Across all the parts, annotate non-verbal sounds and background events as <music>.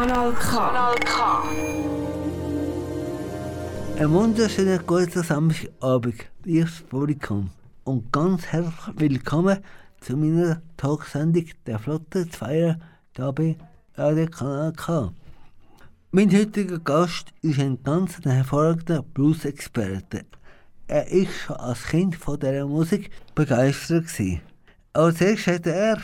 Kanal K. Kanal K. Ein wunderschöner guten Samstagabend, liebes Publikum. Und ganz herzlich willkommen zu meiner Talksendung der Flotte Zweier hier bei Radio Kanal K. Mein heutiger Gast ist ein ganz hervorragender Blues-Experte. Er ist schon als Kind von dieser Musik begeistert. Gewesen. Als erstes hat er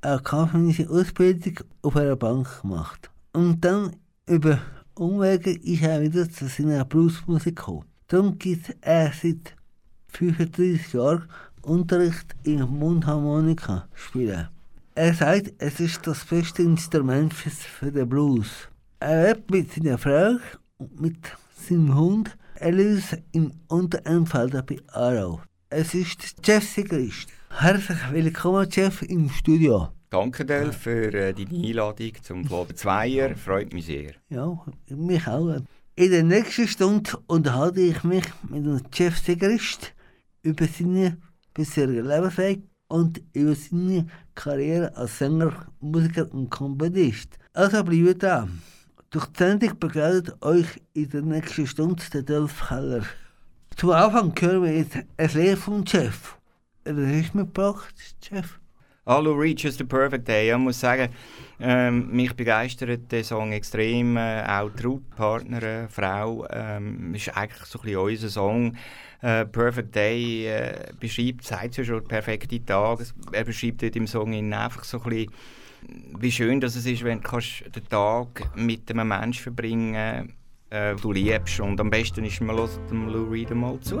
eine kaufmännische Ausbildung auf einer Bank gemacht. Und dann über Umwege ist er wieder zu seiner Bluesmusik gekommen. Darum gibt er seit 35 Jahren Unterricht in Mundharmonika spielen. Er sagt, es ist das beste Instrument für den Blues. Er lebt mit seiner Frau und mit seinem Hund Alice im Unterenfelder bei Aarau. Es ist Jeff Sigrist. Herzlich willkommen, Jeff, im Studio. Danke, Del, für äh, deine Einladung zum Flotte Zweier. Freut mich sehr. Ja, mich auch. In der nächsten Stunde unterhalte ich mich mit dem Jeff Sigrist über seine bisherige Lebensweg und über seine Karriere als Sänger, Musiker und Komponist. Also bleibt da. Durch die Sendung begleitet euch in der nächsten Stunde der Dolph Keller. Zum Anfang hören wir jetzt ein Lied vom Chef. Was ist mitgebracht, Chef? Hallo, Reaches the Perfect Day. Ich muss sagen, ähm, mich begeistert der Song extrem. Äh, auch die Partnerin, Frau, ähm, ist eigentlich so ein bisschen unser Song. Äh, Perfect Day äh, beschreibt, sagt ja schon, perfekte Tag. Er beschreibt dort im Song einfach so ein bisschen, wie schön dass es ist, wenn du den Tag mit einem Menschen verbringen äh, du liebst. Und am besten ist, man hört dem Lou Reed mal zu.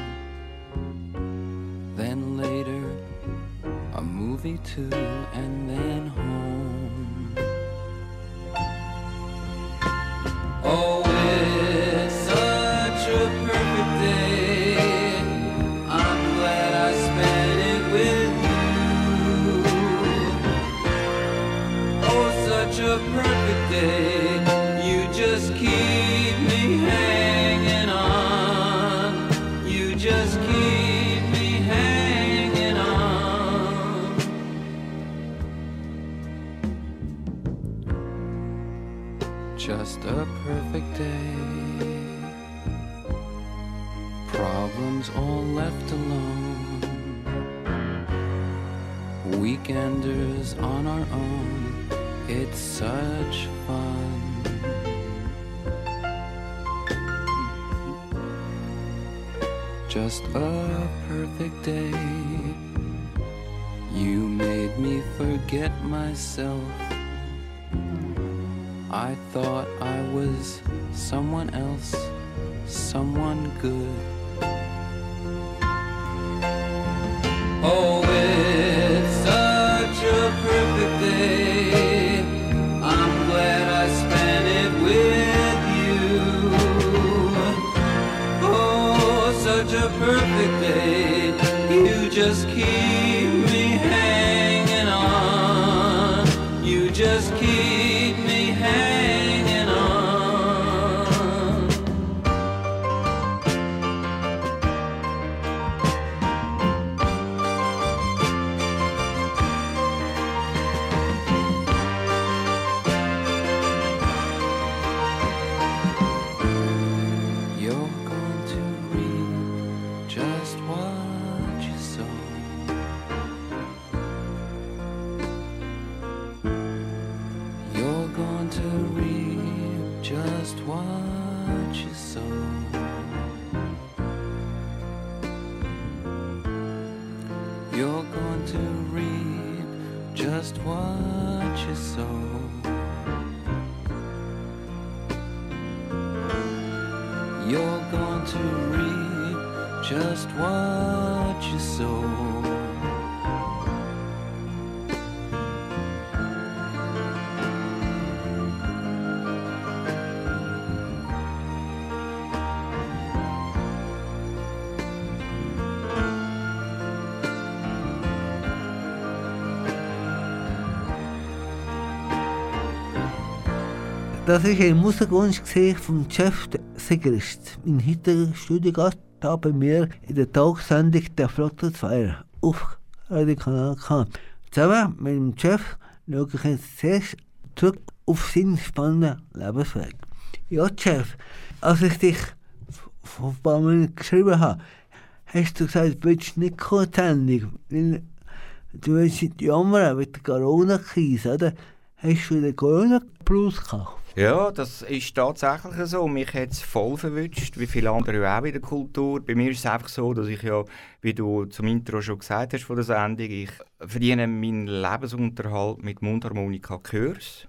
and then home. Such a perfect day. You just keep Das war ein Musikwunsch vom Jeff Sigrist, mein heutiger Studiogast da bei mir in der Tagsendung der Flotte 2 auf Radio Kanal K. Zusammen mit dem Jeff schaue ich jetzt zuerst zurück auf seinen spannenden Lebensweg. Ja, Jeff, als ich dich vor ein paar Minuten geschrieben habe, hast du gesagt, du willst nicht kommen, die Sendung, weil du willst nicht jammern mit der Corona-Krise, oder? Hast du den Corona-Blues gehabt? Ja, das ist tatsächlich so. Mich hat es voll verwünscht, wie viele andere auch in der Kultur. Bei mir ist es einfach so, dass ich ja, wie du zum Intro schon gesagt hast von der Sendung, ich verdiene meinen Lebensunterhalt mit Mundharmonika-Kurs.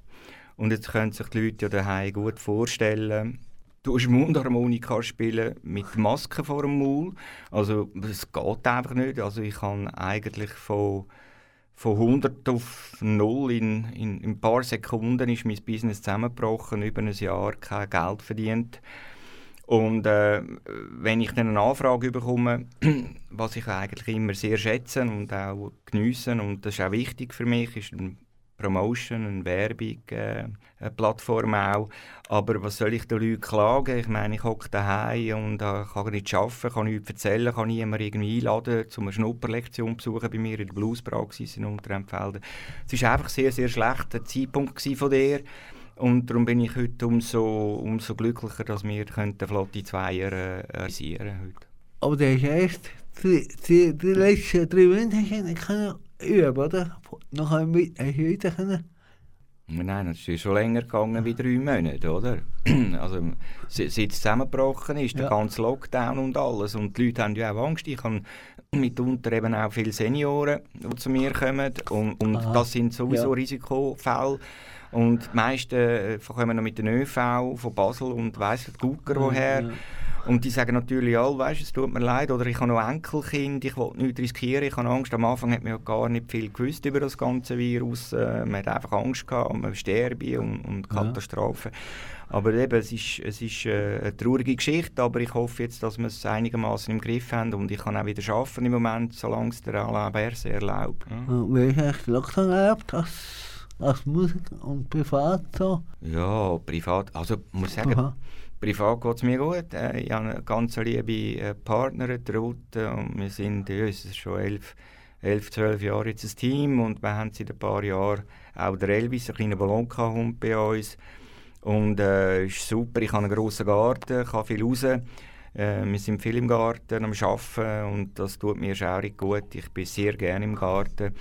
Und jetzt können sich die Leute ja daheim gut vorstellen, du hast Mundharmonika spielen mit Maske vor dem Maul. Also es geht einfach nicht. Also ich kann eigentlich von von 100 auf 0 in, in, in ein paar Sekunden ist mein Business zusammengebrochen, über ein Jahr kein Geld verdient. Und äh, wenn ich dann eine Anfrage bekomme, <clears throat> was ich eigentlich immer sehr schätze und auch geniesse, und das ist auch wichtig für mich, ist Promotion, eine Werbung, äh, eine Plattform auch. Aber was soll ich den Leuten klagen? Ich meine, ich hocke daheim und äh, kann nicht arbeiten, kann nichts erzählen, kann niemanden irgendwie einladen, um eine Schnupperlektion zu besuchen bei mir in der Bluespraxis in Unterempfelden. Es war einfach sehr, sehr schlechter Zeitpunkt von dir. Und darum bin ich heute umso, umso glücklicher, dass wir den Flotte Zweier äh, realisieren heute. Aber der ist erst die, die, die letzten drei Monate können üben, oder? Du wieder können? Nein, das ist schon länger gegangen wie drei Monate, oder? <clears throat> also, seit es zusammengebrochen ist, der Ja. ganze Lockdown und alles. Und die Leute haben ja auch Angst. Ich habe mitunter eben auch viele Senioren, die zu mir kommen. Und, und das sind sowieso Ja. Risikofälle. Und die meisten äh, kommen noch mit den ÖV von Basel und weiss der Gucker woher. Ja. Und die sagen natürlich alle, weißt, es tut mir leid, oder ich habe noch Enkelkind, ich will nichts riskieren, ich habe Angst. Am Anfang hat man ja gar nicht viel gewusst über das ganze Virus. Äh, man hat einfach Angst gehabt, man sterbe und, und Katastrophen. Aber eben, es ist, es ist äh, eine traurige Geschichte, aber ich hoffe jetzt, dass wir es einigermaßen im Griff haben und ich kann auch wieder arbeiten im Moment, solange es der Alain Berset erlaubt. Ja. Wie hast du Lockdown erlebt als, Musiker und privat so? Ja, privat. Also, ich muss sagen, Aha. privat geht es mir gut. Äh, ich habe eine ganz liebe äh, Partnerin, die Ruth, und wir sind ja, es ist schon elf, elf, zwölf Jahre jetzt ein Team und wir haben seit ein paar Jahren auch der Elvis, einen kleinen Ballonka-Hund bei uns. Und äh, ist super, ich habe einen grossen Garten, kann viel raus. Äh, wir sind viel im Garten am Arbeiten und das tut mir schaurig gut. Ich bin sehr gerne im Garten.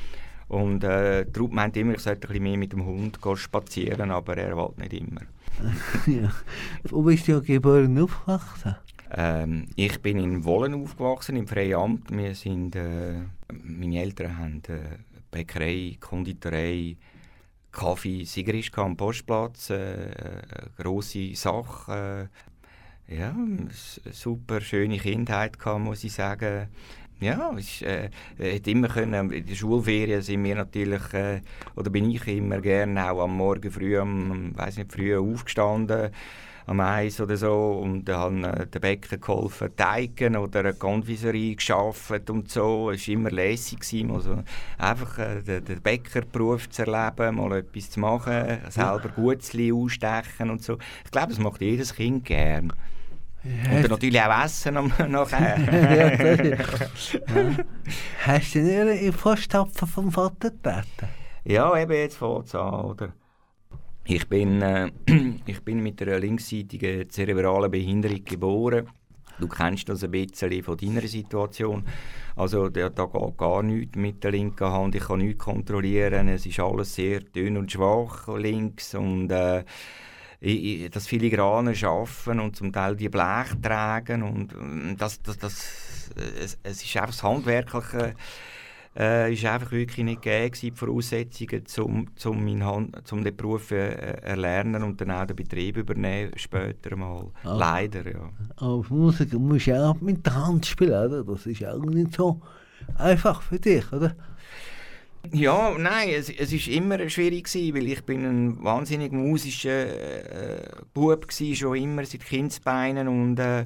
Und äh, Ruth meint immer, ich sollte ein bisschen mehr mit dem Hund spazieren, aber er will nicht immer. <laughs> ja. Wo bist du geboren und aufgewachsen? Ähm, ich bin in Wollen aufgewachsen, im Freiamt. Wir sind, äh, meine Eltern haben äh, Bäckerei, Konditorei, Kaffee, Sigrist am Postplatz, äh, eine grosse Sache. Äh, ja, super schöne Kindheit gehabt, muss ich sagen. Ja, es äh, hätte immer können, in der Schulferien sind wir natürlich, äh, oder bin ich immer gerne auch am Morgen früh, am, weiß nicht, früh aufgestanden, am Eis oder so und dann äh, den Bäcker geholfen, teigen oder eine Konfiserie geschafft und so. Es war immer lässig, gewesen, also einfach äh, den, den Bäckerberuf zu erleben, mal etwas zu machen, selber Gutzli ausstechen und so. Ich glaube, das macht jedes Kind gern. Und dann natürlich auch essen <laughs> nachher. <laughs> Ja. Hast du nicht in Fußstapfen vom Vater getreten? Ja, eben jetzt fängt es an, oder? Ich bin, äh, <clears throat> ich bin mit einer linksseitigen zerebralen Behinderung geboren. Du kennst das ein bisschen von deiner Situation. Also da, da geht gar nichts mit der linken Hand. Ich kann nichts kontrollieren. Es ist alles sehr dünn und schwach links. Und äh, das filigrane Schaffen und zum Teil die Blech tragen. Und ähm, das, das, das, es, es ist einfach das Handwerkliche äh, ist einfach wirklich nicht gegeben, die Voraussetzungen, um, um, meinen um den Beruf äh, erlernen und dann auch den Betrieb übernehmen später mal. Ah. Leider, ja. Aber Musik musst du auch mit der Hand spielen, oder? Das ist auch nicht so einfach für dich, oder? Ja, nein, es, es ist immer schwierig gewesen, weil ich bin ein wahnsinnig musischer äh, Bub gsi schon immer seit Kindsbeinen und äh,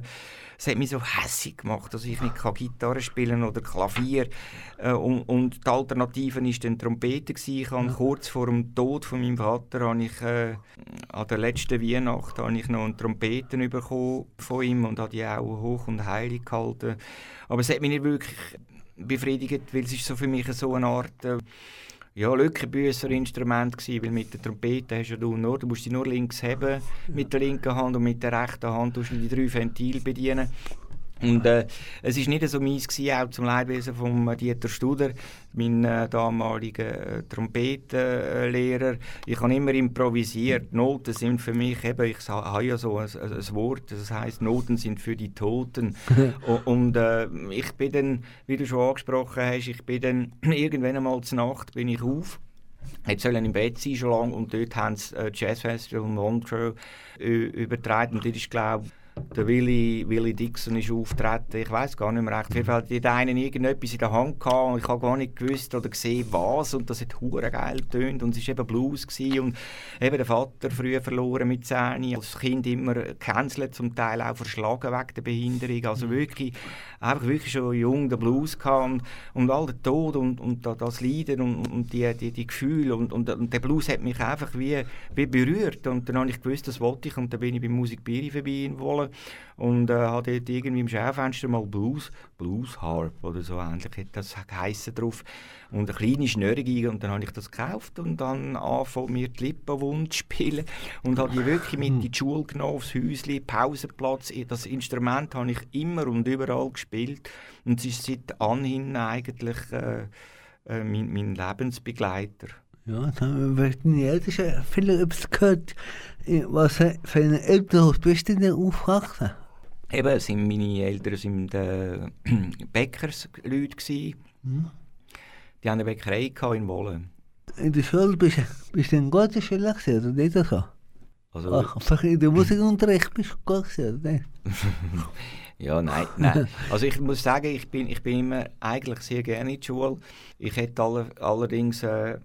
es hat mich so hässig gemacht, dass ich nicht kann Gitarre spielen oder Klavier äh, und, und die Alternative ist dann Trompete gsi. Ich habe kurz vor dem Tod von meinem Vater habe ich äh, an der letzten Weihnacht habe ich noch eine Trompete bekommen von ihm und habe die auch hoch und heilig gehalten. Aber es hat mich nicht wirklich befriedigt, weil es ist so für mich so eine Art äh, ja, Lückenbüßer-Instrument gewesen, weil mit der Trompete hast du nur, du musst sie nur links haben mit der linken Hand und mit der rechten Hand tust du die drei Ventile bedienen. Und äh, es ist nicht so mies gewesen, auch zum Leidwesen von Dieter Studer, mein äh, damaliger äh, Trompetenlehrer. Ich habe immer improvisiert. Noten sind für mich eben, ich habe ja so ein, ein Wort, das heißt Noten sind für die Toten. <laughs> und äh, ich bin dann, wie du schon angesprochen hast, ich bin dann <clears throat> irgendwann einmal zur Nacht bin ich auf Jetzt sollen im Bett sein schon lange und dort haben sie äh, Jazz Festival Montreux äh, übertragen und das ist glaube der Willy, Willy Dixon ist auftreten. Ich weiß gar nicht mehr recht. Auf Fall hat der eine irgendetwas in der Hand gehabt und ich habe gar nicht gewusst oder gesehen, was. Und das hat hure geil getönt und es war eben Blues gewesen. und eben der Vater früher verloren mit 10. Als Kind immer gecancelt, zum Teil auch verschlagen wegen der Behinderung. Also wirklich, einfach wirklich schon jung den Blues gehabt und, und all der Tod und, und das Leiden und, und die, die, die Gefühle und, und, und, der Blues hat mich einfach wie, wie berührt und dann habe ich gewusst, das wollte ich und dann bin ich bei Musik Biri vorbei und äh, habe dort irgendwie im Schaufenster mal Blues, Blues Harp oder so ähnlich hat das geheissen drauf. Und eine kleine Schnörrige und dann habe ich das gekauft und dann angefangen mir die Lippenwunde zu spielen und habe die wirklich mit in die Schule genommen, aufs Häuschen, Pausenplatz, das Instrument habe ich immer und überall gespielt und es ist seit anhin eigentlich äh, äh, mein, mein Lebensbegleiter. Ja, dann wird die Ältesten viele etwas gehört. Was für ein Elternhaus bist du denn aufgewachsen? Eben, sind meine Eltern sind äh, <clears throat> Bäckersleute. Mhm. Die haben eine Bäckerei in Wohlen. In der Schule bist, bist du ein guter Schüler gewesen, oder nicht so? Also, Ach, in der Musikunterricht bist du gut gewesen, oder nicht? <laughs> ja, nein, nein. Also ich muss sagen, ich bin, ich bin immer eigentlich sehr gerne in der Schule. Ich hätte alle, allerdings äh,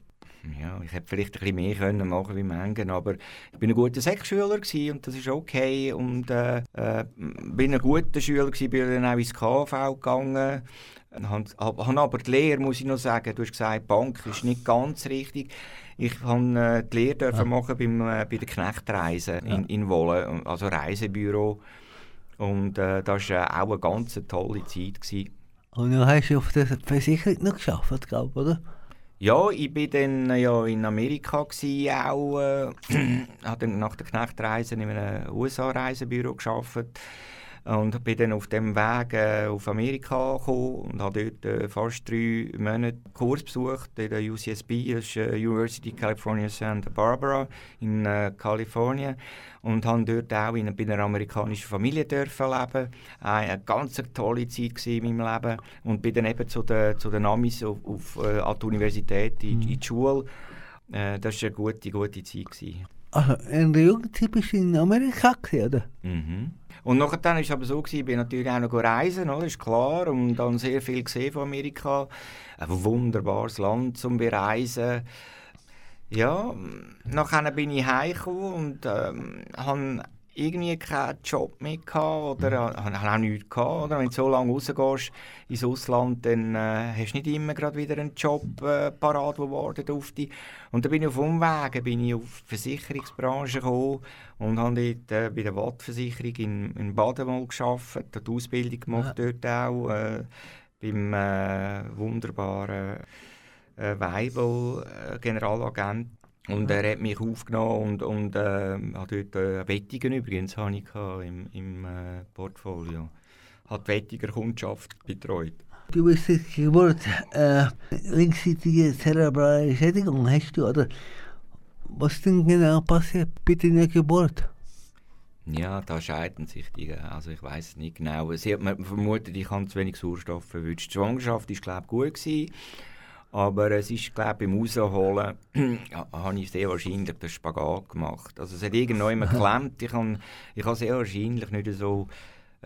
ja, ich hätte vielleicht ein bisschen mehr können machen wie Mengen, aber ich bin ein guter Sechsschüler und das ist okay und äh, äh, bin ein guter Schüler gewesen, bin dann auch ins KV gegangen, habe aber die Lehre, muss ich noch sagen, du hast gesagt, Bank ist nicht ganz richtig. Ich durfte äh, die Lehre ja. machen beim, äh, bei der Knechtreise in, in Wolle, also Reisebüro. Und äh, das war auch eine ganz tolle Zeit. Gewesen. Und dann hast du auf der Versicherung noch geschafft, glaube oder? Ja, ich war dann ja in Amerika gewesen, auch, äh, <clears throat> habe nach der Knechtreise in einem USA-Reisebüro gearbeitet und bin dann auf dem Weg äh, auf Amerika gekommen und habe dort äh, fast drei Monate Kurs besucht in der UCSB, das ist äh, University California Santa Barbara in äh, Kalifornien und habe dort auch in, bei einer amerikanischen Familie dürfen leben. Eine ganz tolle Zeit in meinem Leben und bin dann eben zu den, zu den Amis auf, auf äh, an die Universität, in, mhm. in die Schule. Äh, das war eine gute, gute Zeit. Gewesen. Also in der Jugendzeit bist du in Amerika, oder? Mhm. Und nachher war es aber so, gewesen, ich bin natürlich auch noch reisen, oder? ist klar, und dann sehr viel gesehen von Amerika. Ein wunderbares Land zum Bereisen. Ja, nachher bin ich heimgekommen und ähm, habe irgendwie keinen Job mehr gehabt oder mhm. habe auch nichts gehabt. Oder? Wenn du so lange rausgehst ins Ausland, dann äh, hast du nicht immer gerade wieder einen Job äh, parat, der wartet auf dich. Und dann bin ich auf Umwegen, bin ich auf die Versicherungsbranche gekommen und habe dort äh, bei der Wattversicherung in, in Baden mal gearbeitet, die Ausbildung gemacht ja. dort auch, äh, beim äh, wunderbaren äh, Weibel, äh, Generalagent und er hat mich aufgenommen und, und äh, hat dort äh, Wettigen übrigens habe ich im, im äh, Portfolio. Hat Wettiger Kundschaft betreut. Du bist Geburt, äh, linksseitige zerebrale Schädigung hast du, oder? Was denn genau passiert bei deiner Geburt? Ja, da scheiden sich die. Also ich weiß es nicht genau. Sie hat man vermutet, ich habe zu wenig Sauerstoff verwünscht. Die Schwangerschaft war glaube ich gut gewesen. Aber es ist, glaube ich, beim Rausholen <clears throat> ja, habe ich sehr wahrscheinlich den Spagat gemacht. Also es hat irgendjemand <laughs> geklemmt. Ich habe ich habe sehr wahrscheinlich nicht so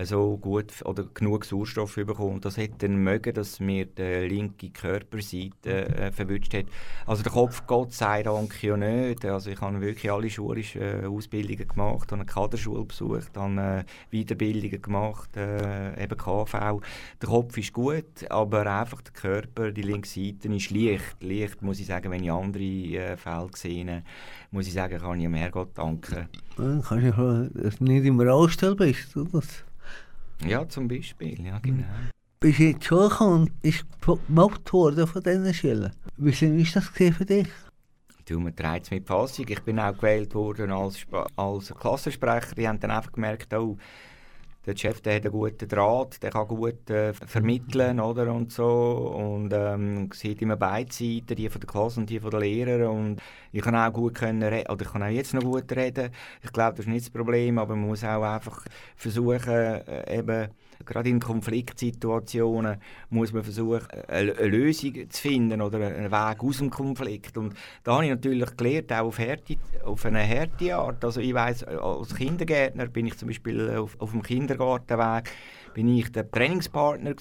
so gut oder genug Sauerstoff bekommen. Das hätte dann mögen, dass mir die linke Körperseite äh, verwünscht hat. Also der Kopf, Gott sei Dank, ja nicht. Also ich habe wirklich alle schulischen äh, Ausbildungen gemacht, habe eine Kaderschule besucht, habe äh, Weiterbildungen gemacht, äh, eben KV. Der Kopf ist gut, aber einfach der Körper, die linke Seite ist leicht. Leicht, muss ich sagen, wenn ich andere äh, Fälle sehe, muss ich sagen, kann ich mehr Gott danken. Dann kannst du nicht immer angestellt bist, oder? Ja, zum Beispiel, ja genau. Bist du jetzt schon gekommen und bist gemobbt worden von diesen Schülern? Wie war das für dich? Du, man es mit Fassung. Ich bin auch gewählt worden als, Sp als Klassensprecher. Die haben dann einfach gemerkt, oh, der Chef der hat einen guten Draht, der kann gut äh, vermitteln oder, und so und ähm, sieht immer beide Seiten, die von der Klasse und die von den Lehrern und ich kann auch gut können reden, oder ich kann auch jetzt noch gut reden. Ich glaube, das ist nicht das Problem, aber man muss auch einfach versuchen, äh, eben gerade in Konfliktsituationen muss man versuchen, eine, Lösung zu finden oder einen Weg aus dem Konflikt. Und da habe ich natürlich gelernt, auch auf, Härte, auf eine harte Art. Also ich weiss, als Kindergärtner bin ich zum Beispiel auf, auf dem Kindergartenweg bin ich der Trainingspartner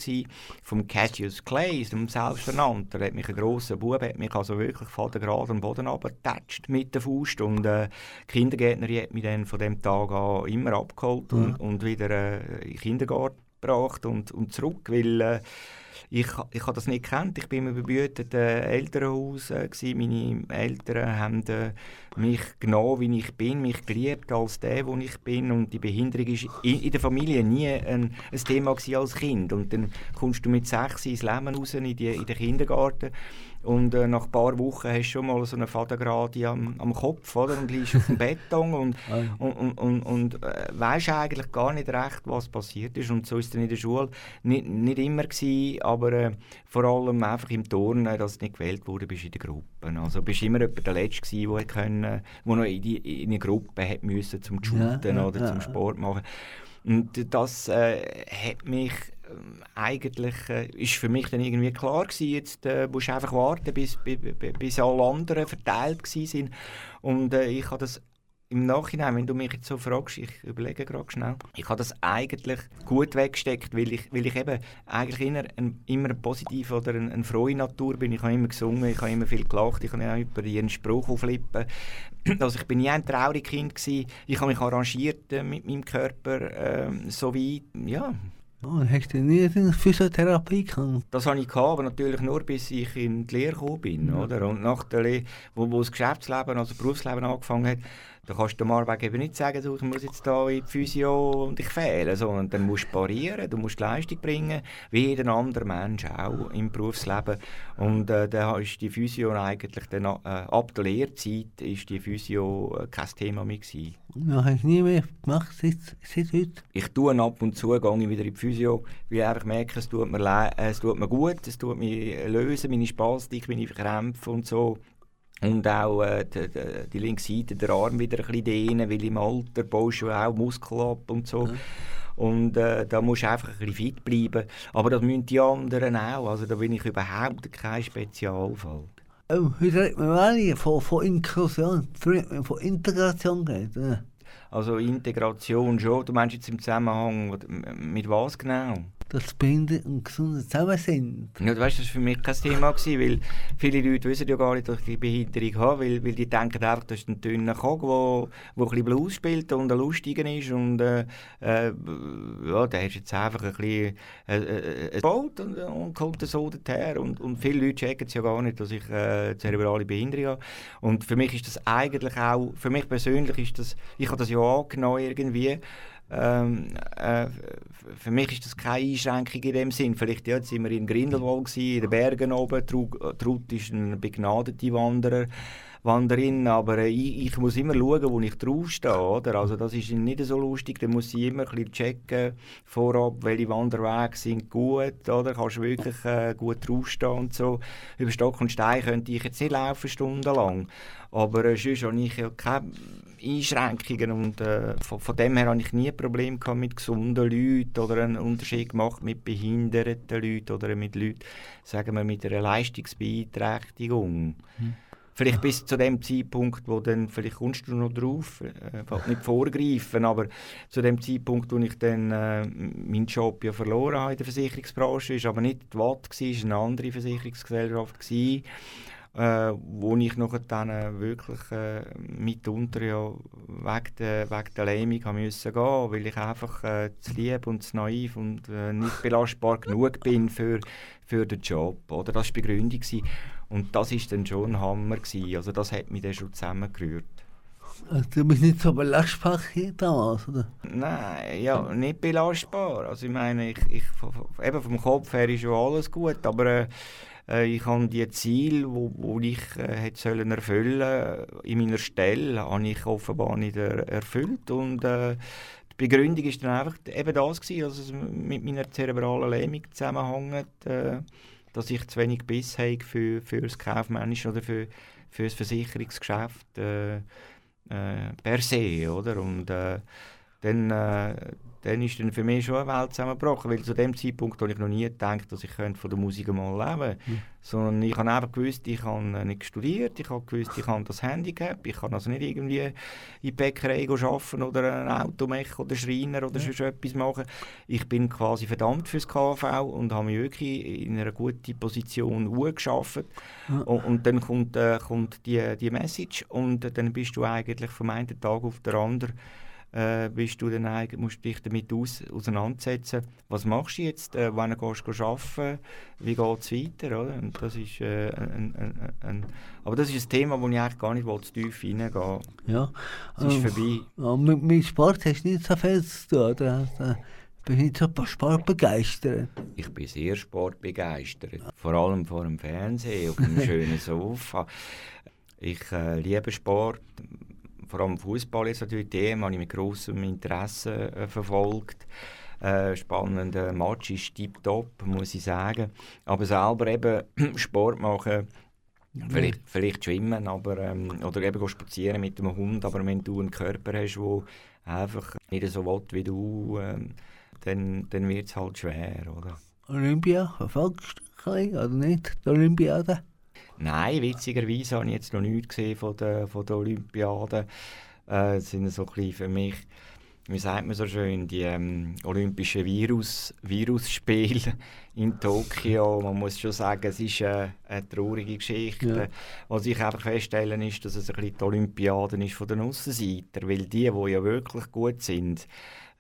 von Cassius Clay, dem Selbsternannten. Er hat mich ein grosser Bub, hat mich also wirklich von der Grad am Boden abgetatscht mit der Faust und äh, die Kindergärtnerin hat mich dann von dem Tag an immer abgeholt mhm. und, und wieder äh, in den Kindergarten gebracht und, und zurück, weil äh, ich, ich habe das nicht gekannt. Ich bin im überbüteten Elternhaus. Äh, Meine Eltern haben äh, mich genommen, wie ich bin, mich geliebt als der, wo ich bin. Und die Behinderung war in, in, der Familie nie ein, ein Thema als Kind. Und dann kommst du mit sechs ins Leben raus, in, die, in den Kindergarten. Und äh, nach ein paar Wochen hast du schon mal so eine Fadengradi am, am Kopf oder? und liegst auf dem <laughs> Beton und, und, und, und, und äh, weißt eigentlich gar nicht recht, was passiert ist. Und so ist es in der Schule nicht, nicht immer gewesen, aber äh, vor allem einfach im Turnen, dass du nicht gewählt wurde bist in der Gruppe. Also bist immer der Letzte gewesen, der, können, der noch in, die, in eine Gruppe hat müssen, zum Shooten ja, ja, oder zum Sport machen. Und das äh, hat mich eigentlich äh, ist für mich dann irgendwie klar gewesen, jetzt äh, musst du einfach warten, bis, bis, bis alle anderen verteilt sind und äh, ich habe das im Nachhinein, wenn du mich jetzt so fragst, ich überlege gerade schnell, ich habe das eigentlich gut weggesteckt, weil ich, weil ich eben eigentlich immer, ein, immer eine positive oder eine, eine frohe Natur bin. Ich habe immer gesungen, ich habe immer viel gelacht, ich habe auch über ihren Spruch auflippen. <clears throat> Also ich bin nie ein trauriges Kind gewesen. Ich habe mich arrangiert äh, mit meinem Körper äh, so weit, ja, Oh, hast du nie eine Physiotherapie gehabt? Das hatte ich, gehabt, aber natürlich nur, bis ich in die Lehre gekommen bin. Ja. Oder? Und nach der Lehre, wo, wo das Geschäftsleben, also das Berufsleben angefangen hat, da kannst du Marweg eben nicht sagen, du, ich muss jetzt da in die Physio und ich fehle, sondern dann musst du parieren, du musst Leistung bringen, wie jeder andere Mensch auch im Berufsleben. Und äh, da ist die Physio eigentlich, dann, äh, ab der Lehrzeit ist die Physio äh, kein Thema mehr gewesen. Ja, hast du nie mehr gemacht seit, seit heute? Ich tue ab und zu, gehe wieder in die Physio, weil ich einfach merke, es tut mir, äh, es tut mir gut, es tut mich lösen, meine Spastik, meine Krämpfe und so. Und auch äh, die, die, linke Seite, der Arm wieder ein bisschen dehnen, weil im Alter baust du auch Muskel ab und so. Mhm. Und äh, da musst du einfach ein bisschen fit bleiben. Aber das müssen die anderen auch. Also da bin ich überhaupt kein Spezialfall. Oh, heute redet man alle von, von Inklusion, von Integration geht. Ja. Also Integration schon. Du meinst jetzt im Zusammenhang mit was genau? Dass Behinderte und Gesunde zusammen sind. Ja, du weißt, das war für mich kein Thema, gewesen, weil viele Leute wissen ja gar nicht, dass ich eine Behinderung habe, weil, weil die denken einfach, das ist ein dünner Kog, der ein bisschen Blues spielt und ein Lustiger ist und äh, äh, ja, der ist jetzt einfach ein bisschen äh, äh, gebaut und, und kommt so daher und, und viele Leute checken es ja gar nicht, dass ich äh, zerebrale Behinderung habe und für mich ist das eigentlich auch, für mich persönlich ist das, ich habe das ja angenommen irgendwie, ähm, äh, für mich ist das keine Einschränkung in dem Sinn. Vielleicht ja, jetzt sind wir in Grindelwald, in den Bergen oben. Trud ist ein begnadeter Wanderer. Wanderin, aber äh, ich, ich, muss immer schauen, wo ich draufstehe, oder? Also das ist nicht so lustig, da muss ich immer ein bisschen checken vorab, welche Wanderwege sind gut, oder? Kannst du wirklich äh, gut draufstehen und so. Über Stock und Stein könnte ich jetzt nicht laufen, stundenlang. Aber äh, sonst habe ich ja keine Einschränkungen und äh, von, von, dem her habe ich nie ein Problem gehabt mit gesunden Leuten oder einen Unterschied gemacht mit behinderten Leuten oder mit Leuten, sagen wir, mit einer Leistungsbeeinträchtigung. Hm. Vielleicht bis zu dem Zeitpunkt, wo dann, vielleicht kommst du noch drauf, äh, nicht vorgreifen, aber zu dem Zeitpunkt, wo ich dann äh, meinen Job ja verloren habe in der Versicherungsbranche, ist aber nicht die Watt, war eine andere Versicherungsgesellschaft, gewesen, äh, wo ich noch dann äh, wirklich äh, mitunter ja wegen der, wegen der Lähmung musste gehen, weil ich einfach äh, zu lieb und zu naiv und äh, nicht belastbar genug bin für, für den Job. Oder? Das war die Begründung. Gewesen. Und das war dann schon ein Hammer. Gewesen. Also das hat mich dann schon zusammengerührt. Also du bist nicht so belastbar damals, oder? Nein, ja, nicht belastbar. Also ich meine, ich, ich, eben vom Kopf her ist schon alles gut, aber äh, ich habe die Ziele, wo, wo ich äh, sollen erfüllen in meiner Stelle, habe ich offenbar nicht er, erfüllt und äh, die Begründung ist dann einfach eben das gewesen, dass es mit meiner zerebralen Lähmung zusammenhängt, äh, dass ich zu wenig Biss habe für, für das Kaufmännische oder für, für das Versicherungsgeschäft äh, äh, per se, oder? Und äh, dann, äh, dann ist dann für mich schon eine Welt zusammengebrochen, weil zu dem Zeitpunkt habe ich noch nie gedacht, dass ich von der Musik mal leben könnte. Mhm. Sondern ich habe einfach gewusst, ich habe nicht studiert, ich habe gewusst, ich habe das Handicap, ich kann also nicht irgendwie in die Bäckerei arbeiten oder ein Automech oder Schreiner oder ja. sonst etwas machen. Ich bin quasi verdammt fürs KV und habe mich wirklich in einer guten Position geschafft. Ja. Und, und, dann kommt, äh, kommt die, die Message und dann bist du eigentlich vom einen Tag auf den anderen äh, bist du dann eigentlich, musst dich damit aus, auseinandersetzen. Was machst du jetzt, äh, wenn du gehst, gehst arbeiten wie geht es weiter? Oder? Und das ist, äh, ein, ein, ein, aber das ist ein Thema, wo ich eigentlich gar nicht zu tief hineingehen Ja. Es ist ähm, vorbei. Ja, mit, mit Sport hast du nicht so viel zu tun, oder? Also, bin ich so sportbegeistert? Ich bin sehr sportbegeistert. Vor allem vor dem Fernsehen, auf einem <laughs> schönen Sofa. Ich äh, liebe Sport vor allem Fußball ist natürlich Thema, habe ich mit großem Interesse äh, verfolgt. Äh, spannender Match ist tiptop, muss ich sagen. Aber selber eben <clears throat> Sport machen, vielleicht, vielleicht schwimmen aber, ähm, oder eben spazieren mit dem Hund, aber wenn du einen Körper hast, der einfach nicht so will wie du, ähm, dann, dann wird es halt schwer, oder? Olympia, verfolgst du oder nicht, die Olympiade? Nein, witzigerweise habe ich jetzt noch nichts gesehen von der, von der Olympiade. Äh, das sind so ein für mich, wie sagt man so schön, die ähm, olympischen Virus, Virusspiele in Tokio. Man muss schon sagen, es ist äh, eine traurige Geschichte. Ja. Was ich einfach feststellen ist, dass es ein bisschen die Olympiade ist von den Aussenseitern, weil die, die ja wirklich gut sind,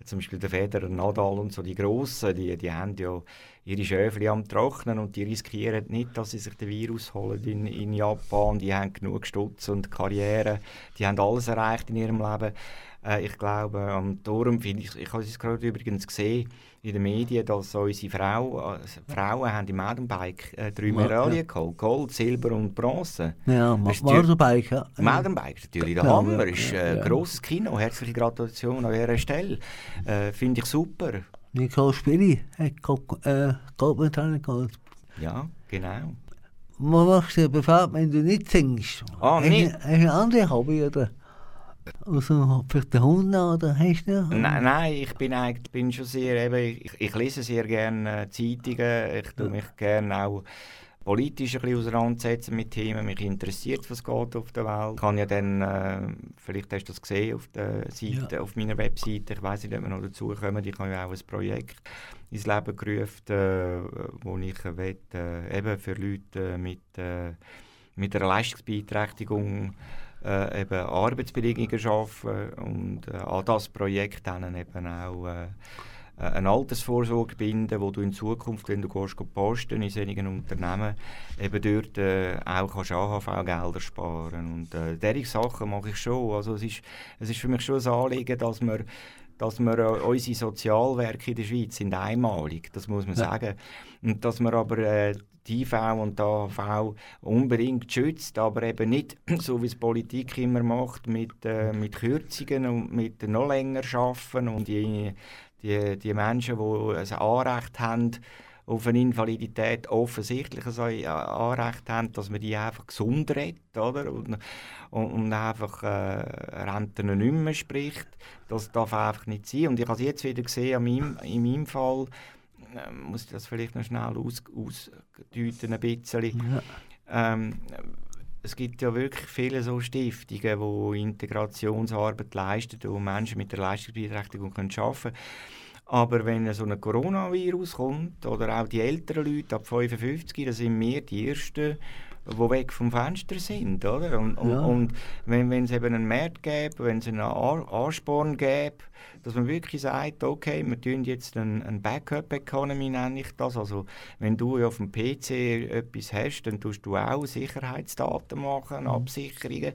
zum Beispiel der Federer, Nadal und so, die Grossen, die, die haben ja ihre Schäfchen am Trocknen und die riskieren nicht, dass sie sich den Virus holen in, in Japan. Die haben genug Stutz und Karriere, die haben alles erreicht in ihrem Leben. Äh, ich glaube, am darum finde ich, ich habe es gerade übrigens gesehen in den Medien, dass unsere Frau, äh, Frauen haben im Mountainbike äh, drei Medaillen ja. geholt, Gold, Silber und Bronze. Ja, Mountainbike, ja. Mountainbike ist natürlich der Hammer, ist ein äh, ja. grosses Kino, herzliche Gratulation an dieser Stelle. Äh, finde ich super. Nicole Spiri hat Goldmedaille geholt. Ja, genau. Was machst du privat, wenn du nicht singst? Ah, nicht? Hast du ein anderes Hobby, oder? Also für den Hund oder hast du Nein, nein, ich bin eigentlich bin schon sehr, eben, ich, ich lese sehr gerne äh, Zeitungen, ich tue mich gerne auch politisch ein bisschen auseinandersetzen mit Themen, mich interessiert, was geht auf der Welt. Ich kann ja dann, äh, vielleicht hast du das gesehen auf der Seite, ja. auf meiner Webseite, ich weiß nicht, ob wir noch dazu kommen, ich habe ja auch ein Projekt ins Leben gerufen, äh, wo ich will, äh, eben für Leute mit, äh, mit einer Leistungsbeeinträchtigung äh, eben Arbeitsbedingungen schaffen und äh, an das Projekt dann eben auch äh, eine Altersvorsorge binden, wo du in Zukunft, wenn du gehst, posten in solchen Unternehmen, eben dort äh, auch kannst AHV-Gelder sparen und äh, diese Sachen mache ich schon. Also es ist, es ist für mich schon ein Anliegen, dass wir dass wir äh, unsere Sozialwerke in der Schweiz sind einmalig, das muss man ja. sagen. Und dass wir aber äh, die IV und die AHV unbedingt schützt, aber eben nicht <clears throat> so, wie es Politik immer macht, mit, äh, mit Kürzungen und mit noch länger arbeiten und die, die, die Menschen, die ein Anrecht haben auf eine Invalidität offensichtlich ein Anrecht haben, dass man die einfach gesund redet, oder? Und, und, und einfach äh, Renten nicht mehr spricht. Das darf einfach nicht sein. Und ich habe es jetzt wieder gesehen, an meinem, in meinem Fall, äh, muss ich das vielleicht noch schnell aus, ausdeuten ein bisschen. Ja. Ähm, es gibt ja wirklich viele so Stiftungen, die Integrationsarbeit leisten und Menschen mit der Leistungsbeeinträchtigung arbeiten können. Aber wenn so ein Coronavirus kommt, oder auch die älteren Leute ab 55, dann sind wir die Ersten, die weg vom Fenster sind. Oder? Und, ja. und, wenn, wenn es eben einen Markt gäbe, wenn es einen Ansporn gäbe, dass man wirklich sagt, okay, wir tun jetzt eine ein Backup-Economy, nenne ich das. Also wenn du auf dem PC etwas hast, dann tust du auch Sicherheitsdaten machen, mhm. Absicherungen.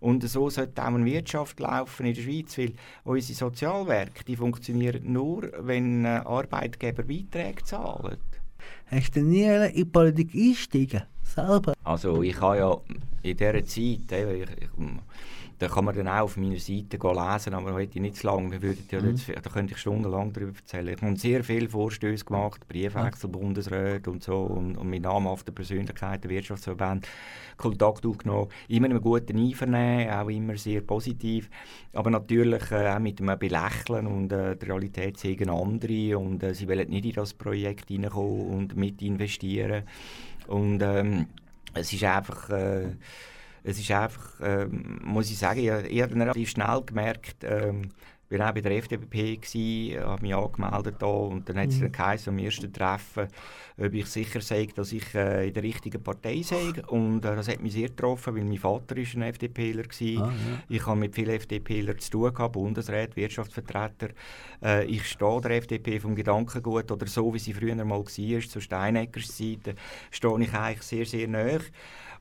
Und so sollte auch eine Wirtschaft laufen in der Schweiz, weil unsere Sozialwerke, die funktionieren nur, wenn Arbeitgeber Beiträge zahlen. Hast du nie in die Politik einsteigen? Selber? Also ich habe ja in dieser Zeit, ich, ich, da kann man dann auch auf meiner Seite lesen, aber heute nicht zu lange. Wir würden ja mhm. jetzt, da könnte ich stundenlang darüber erzählen. Ich habe sehr viele Vorstöße gemacht, Briefwechsel, ja. Bundesräte und so und, und mit namhaften Persönlichkeiten, Wirtschaftsverbänden Kontakt aufgenommen. Immer einem guten Einvernehmen, auch immer sehr positiv. Aber natürlich äh, auch mit einem Belächeln und äh, die Realität sehen andere und äh, sie wollen nicht in das Projekt hineinkommen und mit investieren. Und ähm, es ist einfach... Äh, es ist einfach, ähm, muss ich sagen, ich, ich habe relativ schnell gemerkt, ähm, ich war auch bei der FDP, habe mich angemeldet da, und dann hat es mhm. dann am ersten Treffen, ob ich sicher sei, dass ich äh, in der richtigen Partei sei. Und äh, das hat mich sehr getroffen, weil mein Vater ist ein FDPler war. Ah, ja. Ich habe mit vielen FDPler zu tun gehabt, Bundesrat, Wirtschaftsvertreter. Äh, ich stehe der FDP vom Gedankengut, oder so wie sie früher mal war, zu Steineckers Seite, stehe ich eigentlich sehr, sehr nahe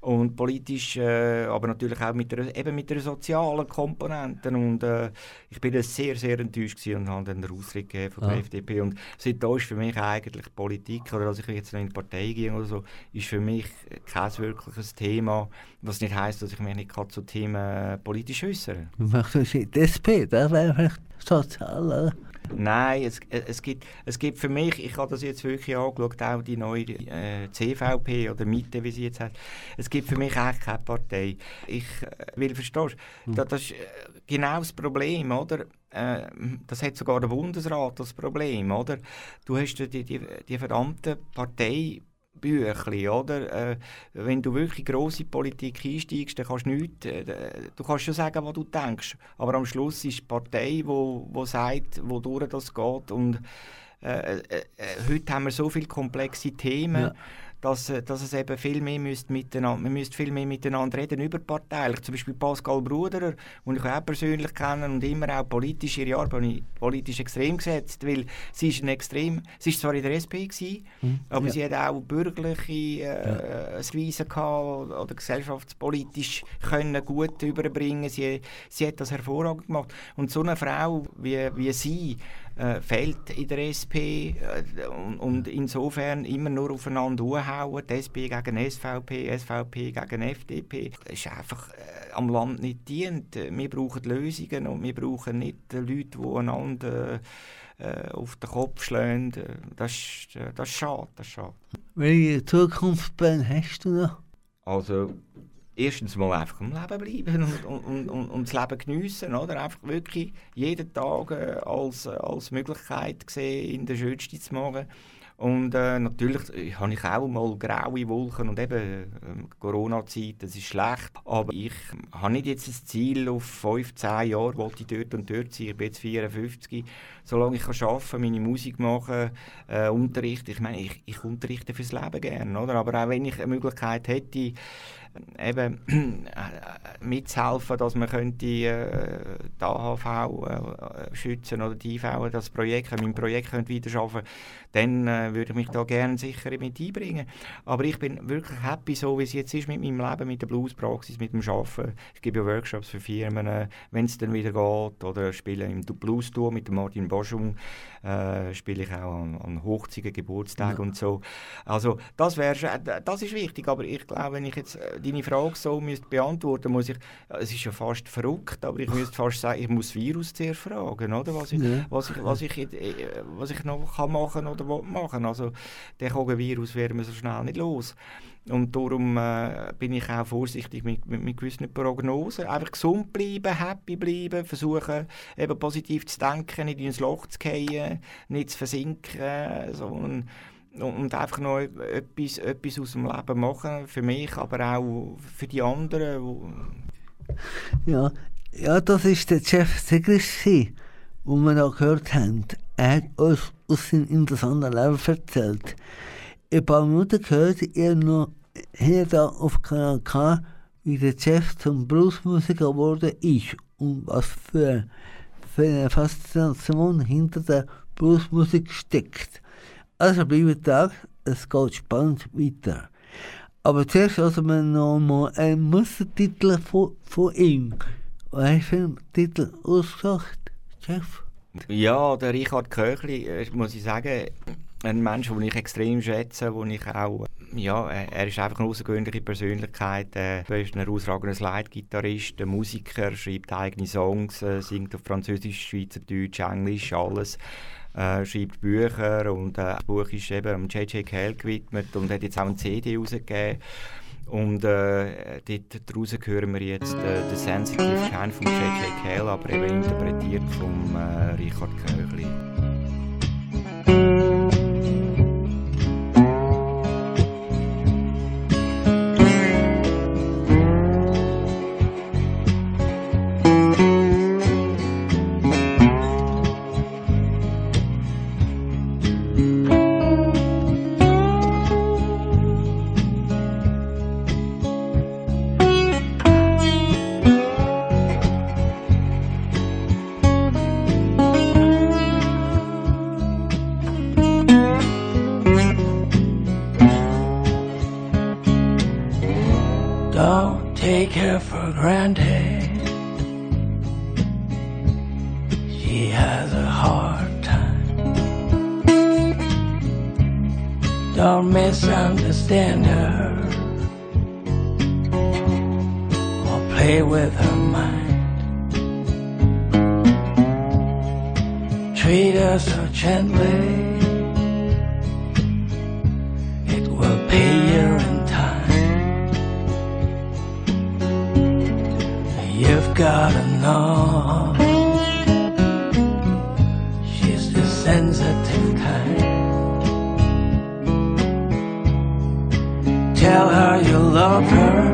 und politisch, äh, aber natürlich auch mit der, eben mit der sozialen Komponente. Und äh, ich bin sehr, sehr enttäuscht und habe dann den gegeben von der ah. FDP. Und seitdem ist für mich eigentlich Politik, oder dass ich jetzt noch in die Partei gehe oder so, ist für mich kein wirkliches Thema. Was nicht heisst, dass ich mich nicht zu Themen politisch äußere. Du machst die SP, das wäre vielleicht sozial, Nein, es, es, gibt, es gibt für mich, ich habe das jetzt wirklich angeschaut, auch die neue äh, CVP oder Mitte, wie sie jetzt heißt. Es gibt für mich eigentlich keine Partei. Ich äh, will, verstehst mhm. das, das ist äh, genau das Problem, oder? Äh, das hat sogar der Bundesrat das Problem, oder? Du hast die, die, die verdammte Partei Büchli, oder? Äh, wenn du wirklich grosse Politik einsteigst, dann kannst du nichts, äh, du kannst schon sagen, was du denkst, aber am Schluss ist die Partei, wo, wo sagt, wodurch das geht und äh, äh, äh heute haben wir so viele komplexe Themen. Ja dass, äh, dass es eben viel mehr müsst miteinander, man müsste viel mehr miteinander reden, überparteilich. Zum Beispiel Pascal Bruderer, den ich auch persönlich kenne und immer auch politisch ihre Arbeit politisch extrem gesetzt, weil sie ist ein extrem, sie ist zwar in der SP gewesen, mhm. aber ja. sie hat auch bürgerliche äh, ja. Weisen gehabt oder gesellschaftspolitisch können gut überbringen. Sie, sie hat das hervorragend gemacht. Und so eine Frau wie, wie sie, äh, fehlt in der SP äh, und, und, insofern immer nur aufeinander hauen, die SP gegen SVP, SVP gegen FDP. Das ist einfach äh, am Land nicht dient. Wir brauchen Lösungen und wir brauchen nicht Leute, die einander äh, auf den Kopf schlagen. Das, ist, äh, das ist schade, das ist schade. Welche Zukunftspläne hast du noch? Also erstens mal einfach am Leben bleiben und, und, und, und das Leben geniessen, oder? Einfach wirklich jeden Tag äh, als, als Möglichkeit sehen, in der Schönste zu machen. Und äh, natürlich äh, habe ich auch mal graue Wolken und eben äh, Corona-Zeit, das ist schlecht. Aber ich habe nicht jetzt ein Ziel auf 15 Jahre, wo ich dort und dort sein. Ich bin jetzt 54. Solange ich kann arbeiten meine Musik machen, äh, Unterricht, ich meine, ich, ich unterrichte fürs Leben gerne, oder? Aber auch wenn ich eine Möglichkeit hätte, eben äh, <clears throat> mitzuhelfen, dass man äh, die AHV äh, schützen oder die IV das Projekt, mein Projekt könnte weiterarbeiten dann äh, würde ich mich da gerne sicher mit einbringen. Aber ich bin wirklich happy, so wie es jetzt ist mit meinem Leben, mit der Bluespraxis, mit dem Arbeiten. Ich gebe ja Workshops für Firmen, äh, wenn es dann wieder geht, oder spiele im Blues Tour mit Martin Boschung, äh, spiele ich auch an, an Hochzeiten, Geburtstagen ja. und so. Also das wäre, das ist wichtig, aber ich glaube, wenn ich jetzt deine Frage so müsste beantworten muss ich, es ist ja fast verrückt, aber ich müsste fast sagen, ich muss das Virus zuerst fragen, oder? Was ich, Ja. was ich, was ich, äh, was ich noch kann machen oder machen. Also, den Coronavirus werden wir so schnell nicht los. Und darum äh, bin ich auch vorsichtig mit, mit, mit gewissen Prognosen. Einfach gesund bleiben, happy bleiben, versuchen eben positiv zu denken, nicht ins Loch zu fallen, nicht zu versinken, sondern und, einfach noch etwas, etwas aus dem Leben machen, für mich, aber auch für die anderen. Ja, ja das ist der Jeff Segrist, den wir da gehört haben. Er hat uns aus seinem interessanten Leben erzählt. Ein paar Minuten gehört ihr noch hier da auf Kanal K, wie der Jeff zum Bluesmusiker geworden ist und was für, für eine Faszination hinter der Bluesmusik steckt. Also bleibt da, es geht spannend weiter. Aber zuerst wir noch mal einen Mustertitel von, von ihm. Einen Titel ausgesucht, Chef? Ja, der Richard Köchli, äh, muss ich sagen, ein Mensch, den ich extrem schätze, wo ich auch, ja, er ist einfach eine außergewöhnliche Persönlichkeit. äh, Er ist ein herausragender Slide-Gitarrist, ein Musiker, schreibt eigene Songs, äh, singt auf Französisch, Schweizerdeutsch, Englisch, alles. Äh, schreibt Bücher und äh, das Buch ist eben J.J. Cale gewidmet und hat jetzt auch eine CD rausgegeben. Und äh, dort daraus hören wir jetzt äh, «The Sensitive Kind» von J.J. Cale, aber eben interpretiert von äh, Richard Köchli. Gotta know she's the sensitive kind. Tell her you love her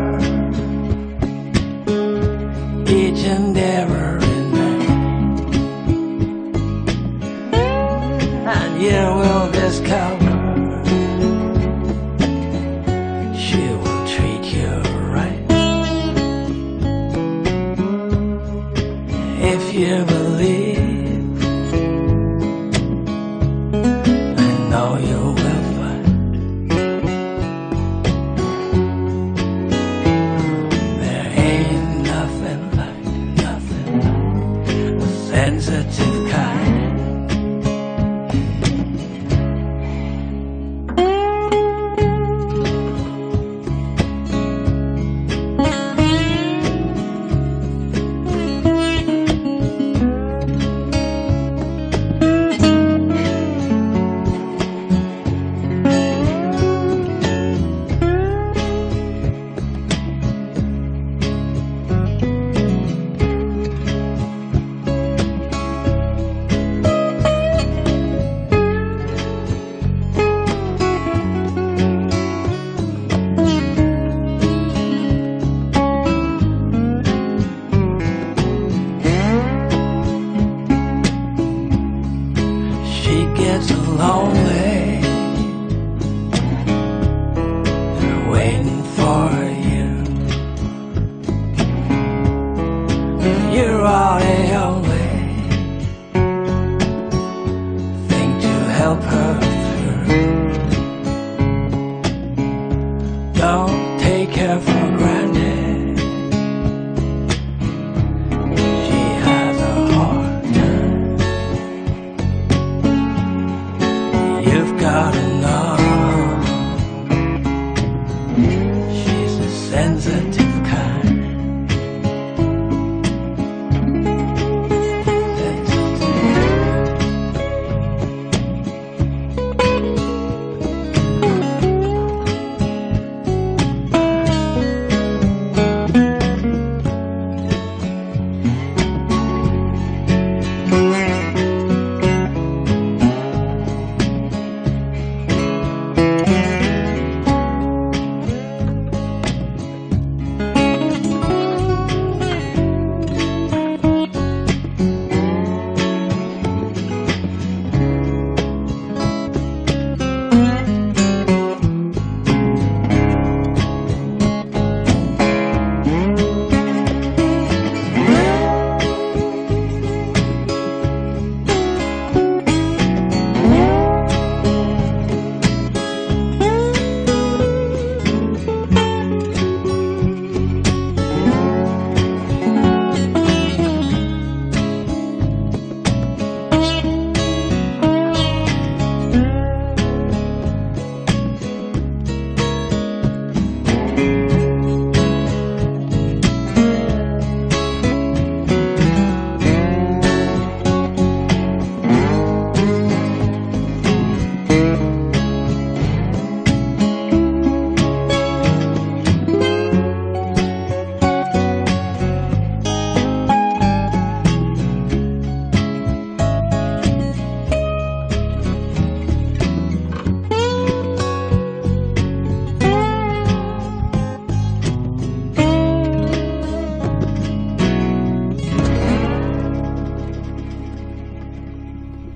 Take care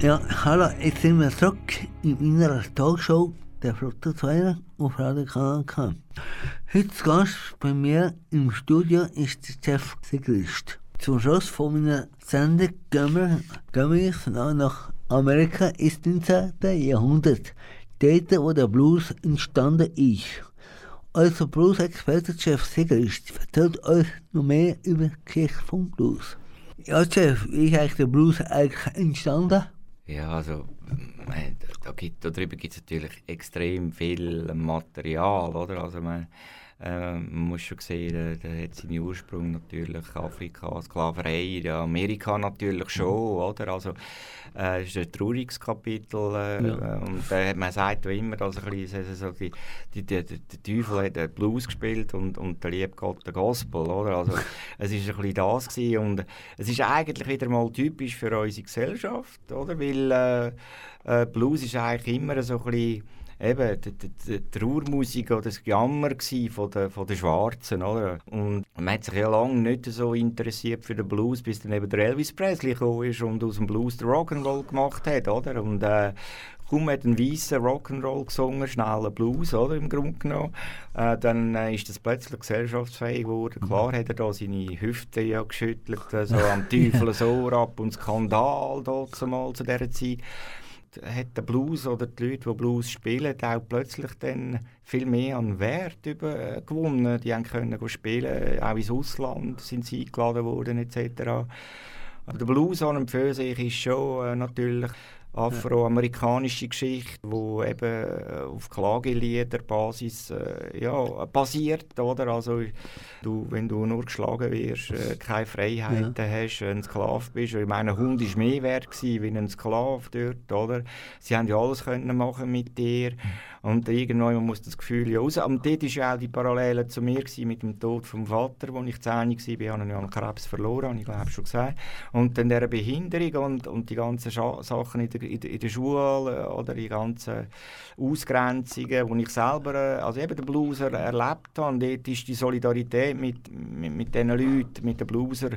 Ja, hallo, jetzt sind wir zurück in meiner Talkshow der 2 auf Radio Kanal K. Heute Gast bei mir im Studio ist der Chef Sigrist. Zum Schluss von meiner Sendung gehen wir, gehen wir nach Amerika ins 19. Jahrhundert, dort wo der Blues entstanden ist. Also Blues-Experte Chef Sigrist erzählt euch noch mehr über die Geschichte vom Blues. Ja, Chef, wie ist eigentlich der Blues eigentlich entstanden? Ja, also man, da gibt, darüber gibt es natürlich extrem viel Material, oder? Also man, äh, man muss schon sehen, da hat seinen Ursprung natürlich Afrika, Sklaverei, ja, Amerika natürlich schon, oder? Also äh, ist ein trauriges Kapitel äh, Ja. und äh, man sagt ja immer, dass ein bisschen, so die, die, die, die, der Teufel hat den Blues gespielt und, und der liebe Gott den Gospel, oder? Also <laughs> es ist ein bisschen das gewesen und es ist eigentlich wieder mal typisch für unsere Gesellschaft, oder? Weil äh, äh, Blues ist eigentlich immer so ein bisschen eben die, die, Trauermusik oder das Jammer von den, von den Schwarzen, oder? Und man hat sich ja lange nicht so interessiert für den Blues, bis dann eben der Elvis Presley gekommen ist und aus dem Blues den Rock'n'Roll gemacht hat, oder? Und äh, kaum hat ein weißer Rock'n'Roll gesungen, schneller Blues, oder, im Grunde genommen, äh, dann äh, ist das plötzlich gesellschaftsfähig geworden. Klar hat er da seine Hüfte ja geschüttelt, äh, so am Teufel <laughs> so ab und Skandal dort zumal zu dieser Zeit hat der Blues oder die Leute, die Blues spielen, auch plötzlich dann viel mehr an Wert über, äh, gewonnen. Die haben können spielen, auch ins Ausland sind sie eingeladen worden etc. Aber der Blues an und für sich ist schon äh, natürlich afroamerikanische Geschichte, wo eben äh, auf Klageliederbasis äh, ja, basiert, oder? Also du, wenn du nur geschlagen wirst, äh, keine Freiheiten hast, ein Sklave bist, ich meine, ein Hund ist mehr wert gewesen, wie ein Sklave dort, oder? Sie haben ja alles können machen mit dir und irgendwann muss das Gefühl ja raus. Und dort war ja auch die Parallele zu mir mit dem Tod vom Vater, als ich 10 war, ich habe ja an Krebs verloren, habe ich glaube schon gesagt. Und dann dieser Behinderung und, und die ganzen Scha Sachen in der, in, der, in der Schule äh, oder die ganzen Ausgrenzungen, die ich selber, äh, also eben den Blueser erlebt habe. Und dort ist die Solidarität mit, mit, mit diesen Leuten, mit den Blueser,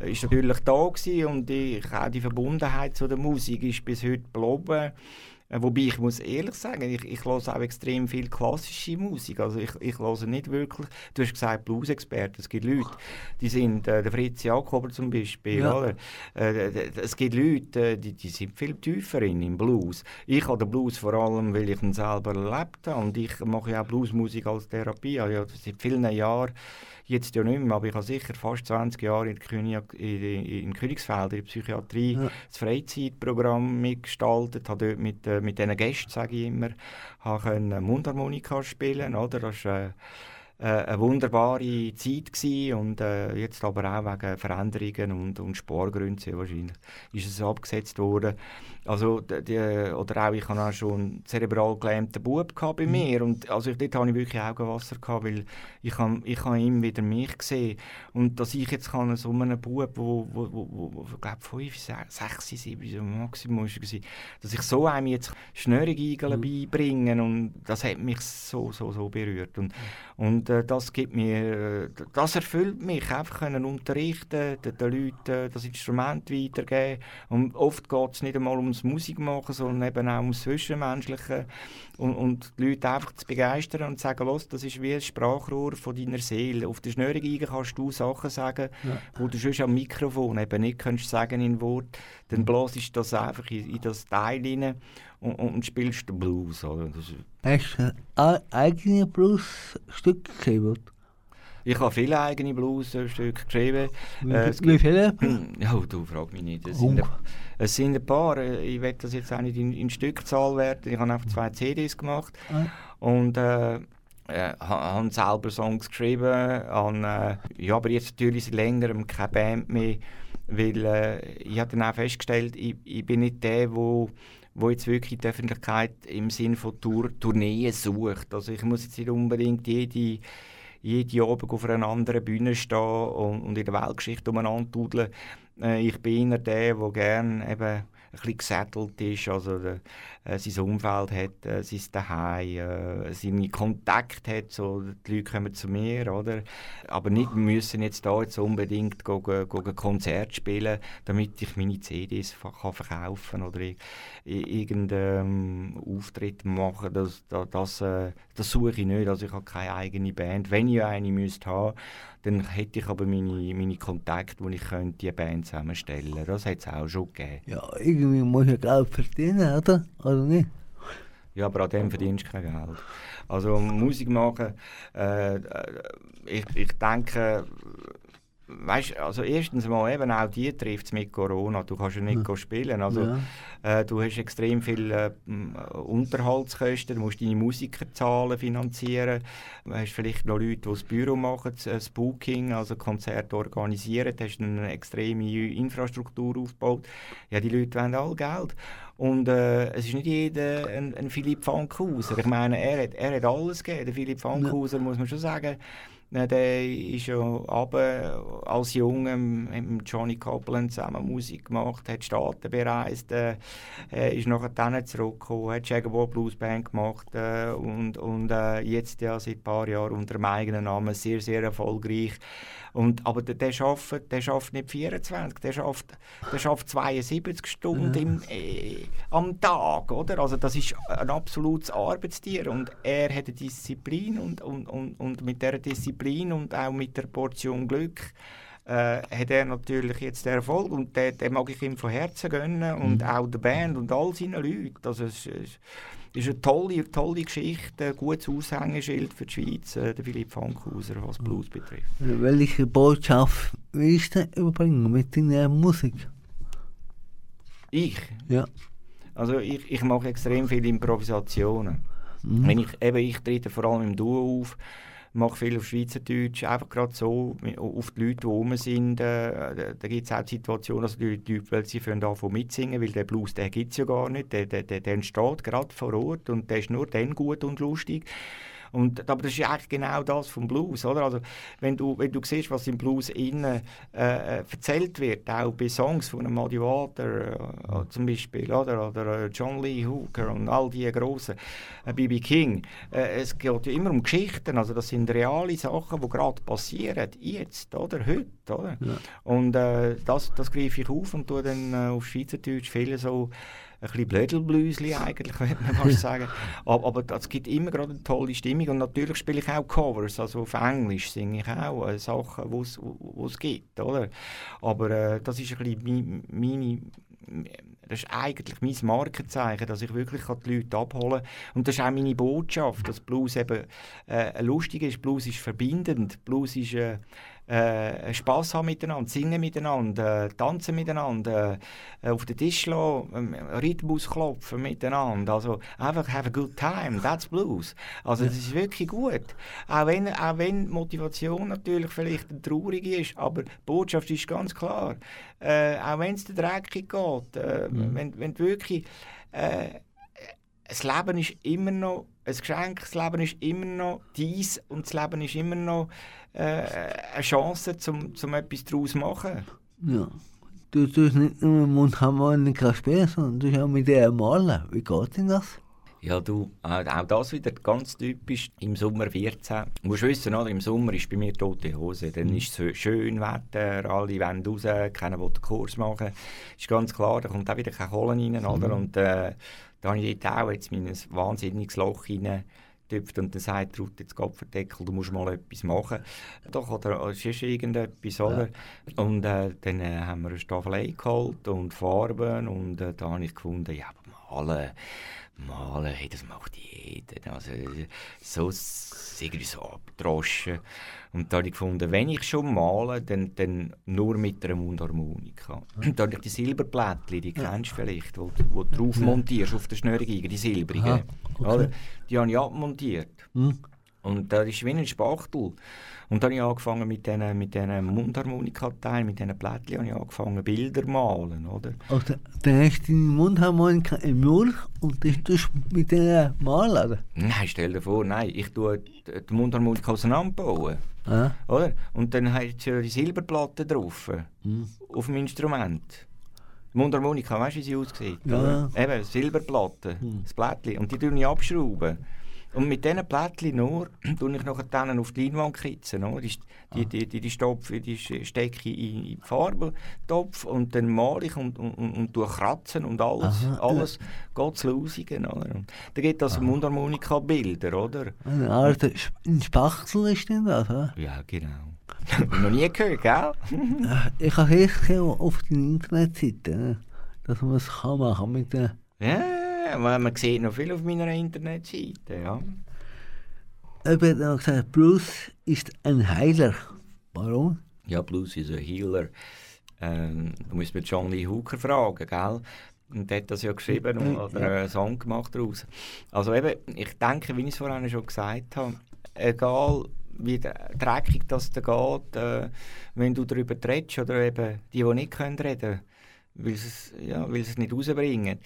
äh, ist natürlich da gewesen und ich, auch die Verbundenheit zu der Musik ist bis heute geblieben. Äh, Wobei ich muss ehrlich sagen, ich, ich höre auch extrem viel klassische Musik. Also ich, ich höre nicht wirklich, du hast gesagt Blues-Experten, es gibt Leute, die sind, äh, der Fritz Jakober zum Beispiel, Ja. oder? Äh, es gibt Leute, äh, die, die sind viel tiefer in, im Blues. Ich habe den Blues vor allem, weil ich ihn selber erlebt habe und ich mache ja auch Bluesmusik als Therapie. Ich habe ja seit vielen Jahren jetzt ja nicht mehr, aber ich habe sicher fast 20 Jahre in, König, in, in, Königsfeld, in der Psychiatrie, Ja. das Freizeitprogramm mitgestaltet, habe dort mit, äh, mit diesen Gästen, sage ich immer, habe können Mundharmonika spielen, oder? Das war äh, äh, eine wunderbare Zeit gewesen und äh, jetzt aber auch wegen Veränderungen und, und Spargründen sehr wahrscheinlich ist es abgesetzt worden. Also, die, oder auch, ich hatte auch schon einen zerebral gelähmten Bub bei mir und also dort hatte ich wirklich Augenwasser gehabt, weil ich habe ich habe ihm wieder mich gesehen. Und dass ich jetzt kann so einen Bub, wo, wo, wo, wo, wo ich glaube fünf, sechs, sieben, so Maximum war, dass ich so einem jetzt Schnürrigeigeln beibringen und das hat mich so, so, so berührt. Und, und äh, das gibt mir, das erfüllt mich, einfach können unterrichten, den, den Leuten äh, das Instrument weitergeben. Und oft geht es nicht einmal ums Musik machen, sondern eben auch ums Zwischenmenschliche und, und die Leute einfach zu begeistern und zu sagen, los, das ist wie ein Sprachrohr von deiner Seele. Auf der Schnürgeige kannst du Sachen sagen, wo du sonst am Mikrofon eben nicht kannst sagen in Wort. Dann blasst du das einfach in, in das Teil rein und, und, spielst den Blues. Oder? Das, ist- Hast du ein eigenes Bluesstück geschrieben? Ich habe viele eigene Blues-Stücke geschrieben. Wie, Äh, wie viele? <clears throat> Ja, du frag mich nicht. Es sind, ein, es sind ein paar. äh, Ich will das jetzt auch nicht in, in Stückzahl werten. Ich habe einfach zwei CDs gemacht Ah. und äh, äh, ha- habe selber Songs geschrieben. Habe, äh, ja, aber jetzt natürlich seit längerem keine Band mehr, weil äh, ich habe dann auch festgestellt, ich, ich bin nicht der, wo wo jetzt wirklich die Öffentlichkeit im Sinne von Tour, Tourneen sucht. Also ich muss jetzt nicht unbedingt jede jede Abend auf einer anderen Bühne stehen und, und in der Weltgeschichte umeinander tudeln. Äh, ich bin eher der, der gerne eben bisschen gesettelt ist, also der, äh, sein Umfeld hat, äh, sein Daheim, äh, seine Kontakte hat, so, die Leute kommen zu mir, oder? Aber nicht wir müssen jetzt da jetzt unbedingt go, go, go ein Konzert spielen, damit ich meine CDs kann verkaufen oder irgendeinen ähm, Auftritt machen, das, das, äh, das suche ich nicht, also ich habe keine eigene Band. Wenn ich eine müsste haben, dann hätte ich aber meine, meine Kontakte, wo ich könnte die Band zusammenstellen könnte. Das hat es auch schon gegeben. Ja, irgendwie muss ich Geld verdienen, oder? Oder nicht? Ja, aber an dem verdienst du kein Geld. Also Musik machen, äh, äh ich, ich denke, weißt, also erstens mal eben auch die trifft es mit Corona. Du kannst ja nicht ja. spielen. Also, ja. äh, du hast extrem viele äh, Unterhaltskosten, du musst deine Musikerzahlen finanzieren. Du hast vielleicht noch Leute, die das Büro machen, das Booking, also Konzerte organisieren. Du hast eine extreme Infrastruktur aufgebaut. Ja, die Leute wollen all Geld. Und äh, es ist nicht jeder ein, ein Philipp Fankhauser. Ich meine, er hat, er hat alles gegeben. Der Philipp Fankhauser, ja. muss man schon sagen, der ist ja aber als Junge mit Johnny Copeland zusammen Musik gemacht, hat Staaten bereist, äh, ist nachher dann zurückgekommen, hat Jaguar Blues Band gemacht äh, und, und äh, jetzt ja seit ein paar Jahren unter dem eigenen Namen sehr, sehr erfolgreich. Und, aber der, der, schafft, der schafft nicht 24, der schafft, der schafft 72 Stunden ja. im, äh, am Tag. Oder? Also das ist ein absolutes Arbeitstier und er hat eine Disziplin und, und, und, und mit dieser Disziplin und auch mit der Portion Glück äh, hat er natürlich jetzt den Erfolg und den, den mag ich ihm von Herzen gönnen und mhm. auch der Band und all seinen Leuten. Also es, es, ist eine tolle, tolle Geschichte, ein gutes Aushängeschild für die Schweiz, äh, der Philipp Fankhauser, was Blues betrifft. Welche Botschaft willst du überbringen mit deiner Musik? Ich? Ja. Also ich, ich mache extrem viele Improvisationen. Mhm. Wenn ich, eben, ich trete vor allem im Duo auf, mache viel auf Schweizerdeutsch, einfach gerade so auf die Leute, die rum sind. Äh, da gibt es auch Situationen, dass die Leute, weil sie anfangen mitsingen, weil der Blues, der gibt es ja gar nicht, der, der, der entsteht gerade vor Ort und der ist nur dann gut und lustig. Und, aber das ist eigentlich genau das vom Blues, oder? Also, wenn du, wenn du siehst, was im Blues innen äh, äh erzählt wird, auch bei Songs von Muddy Water äh, zum Beispiel, oder? Oder äh, John Lee Hooker und all die grossen, B.B. Äh, King, äh, es geht ja immer um Geschichten, also das sind reale Sachen, die gerade passieren, jetzt, oder? Heute, oder? Ja. Und das, das greife ich auf und tue dann auf Schweizerdeutsch viele so ein bisschen Blödelblüsli eigentlich, <laughs> könnte man fast <laughs> sagen. Aber, aber es gibt immer gerade eine tolle Stimmung und natürlich spiele ich auch Covers, also auf Englisch singe ich auch äh, Sachen, die es gibt, oder? Aber äh, das ist ein bisschen meine, das ist eigentlich mein Markenzeichen, dass ich wirklich die Leute abholen kann. Und das ist auch meine Botschaft, dass Blues eben äh, lustig ist. Blues ist verbindend. Blues ist äh, äh, Spass haben miteinander, singen miteinander, äh, tanzen miteinander, äh, auf den Tisch lassen, äh, Rhythmus klopfen miteinander. Also einfach have a good time, that's Blues. Also das ist wirklich gut. Auch wenn, auch wenn Motivation natürlich vielleicht traurig ist, aber die Botschaft ist ganz klar. Äh, auch wenn es dir dreckig geht, äh, wenn, wenn wirklich äh, das Leben ist immer noch ein Geschenk, das Leben ist immer noch dies und das Leben ist immer noch äh, eine Chance, um zum etwas daraus zu machen. Ja. Du tust nicht nur Mundharmonika spielen, sondern du auch mit der malen. Wie geht denn das? Ja, du, äh, auch das wieder ganz typisch. Im Sommer 14. Du musst wissen, oder, im Sommer ist bei mir tote Hose. Dann mhm. ist es schön Wetter, alle wollen raus, keiner will den Kurs machen. Ist ganz klar, da kommt auch wieder keine Kohle rein. Oder? Mhm. Und äh, da habe ich dort auch jetzt mein wahnsinniges Loch hinein tüpft und dann sagt Ruth, jetzt Kopferdeckel, du musst mal etwas machen. Doch, oder es ist irgendetwas, oder? Ja. Und äh, dann äh, haben wir eine Staffelei geholt und Farben und äh, da habe ich gefunden, ja, aber malen, malen, hey, das macht jeder. Also, so, irgendwie so abgedroschen. Und da habe ich gefunden, wenn ich schon male, dann, dann nur mit einer Mundharmonika. Und da habe ich die Silberplättchen, die kennst du vielleicht, wo du drauf montierst auf der Schnürung, die silbrigen. Okay. Die habe ich abmontiert. Mhm. Und das ist wie ein Spachtel. Und dann habe ich angefangen mit diesen mit den Mundharmonika-Teilen, mit diesen Plättchen, habe ich angefangen Bilder zu malen, oder? Also, dann hast du deine Mundharmonika im Milch und das tust du mit denen malen, oder? Nein, stell dir vor, nein, ich tue die Mundharmonika auseinanderbauen. Ah. Oder? Und dann hast du die Silberplatte drauf, mhm. auf dem Instrument. Mundharmonika, weißt du, wie sie aussieht? Ja. oder? Eben, Silberplatte, Hm. das Blättchen. Und die tue ich abschrauben. Und mit diesen Plättchen nur <clears throat> tue ich nachher dann auf die Leinwand kitzen. Oder? Die, die, die, die, die, Stopfe, die stecke ich in in den Farbentopf und dann male ich und, und, und, und kratzen und alles, Aha, alles geht zu Lausigen. Oder? Und gibt es also Mundharmonika-Bilder, oder? Eine Art ein Spachtel ist denn das, oder? Ja, genau. Noch nie gehört, gell? <laughs> Ich habe erst auf der Internetseite, ne, dass man es kann machen mit der... Ja, man man sieht noch viel auf meiner Internetseite, ja. Habe noch gesagt, Blues ist ein Heiler. Warum? Ja, Blues is a Healer. Ähm, du musst mit John Lee Hooker fragen, gell? Und der hat das ja geschrieben und, oder einen Song gemacht daraus. Also eben, ich denke, wie ich es vorhin schon gesagt habe, egal wie dr- dreckig das da geht, äh, wenn du darüber redest oder eben die, die nicht können reden weil sie ja, es nicht rausbringen.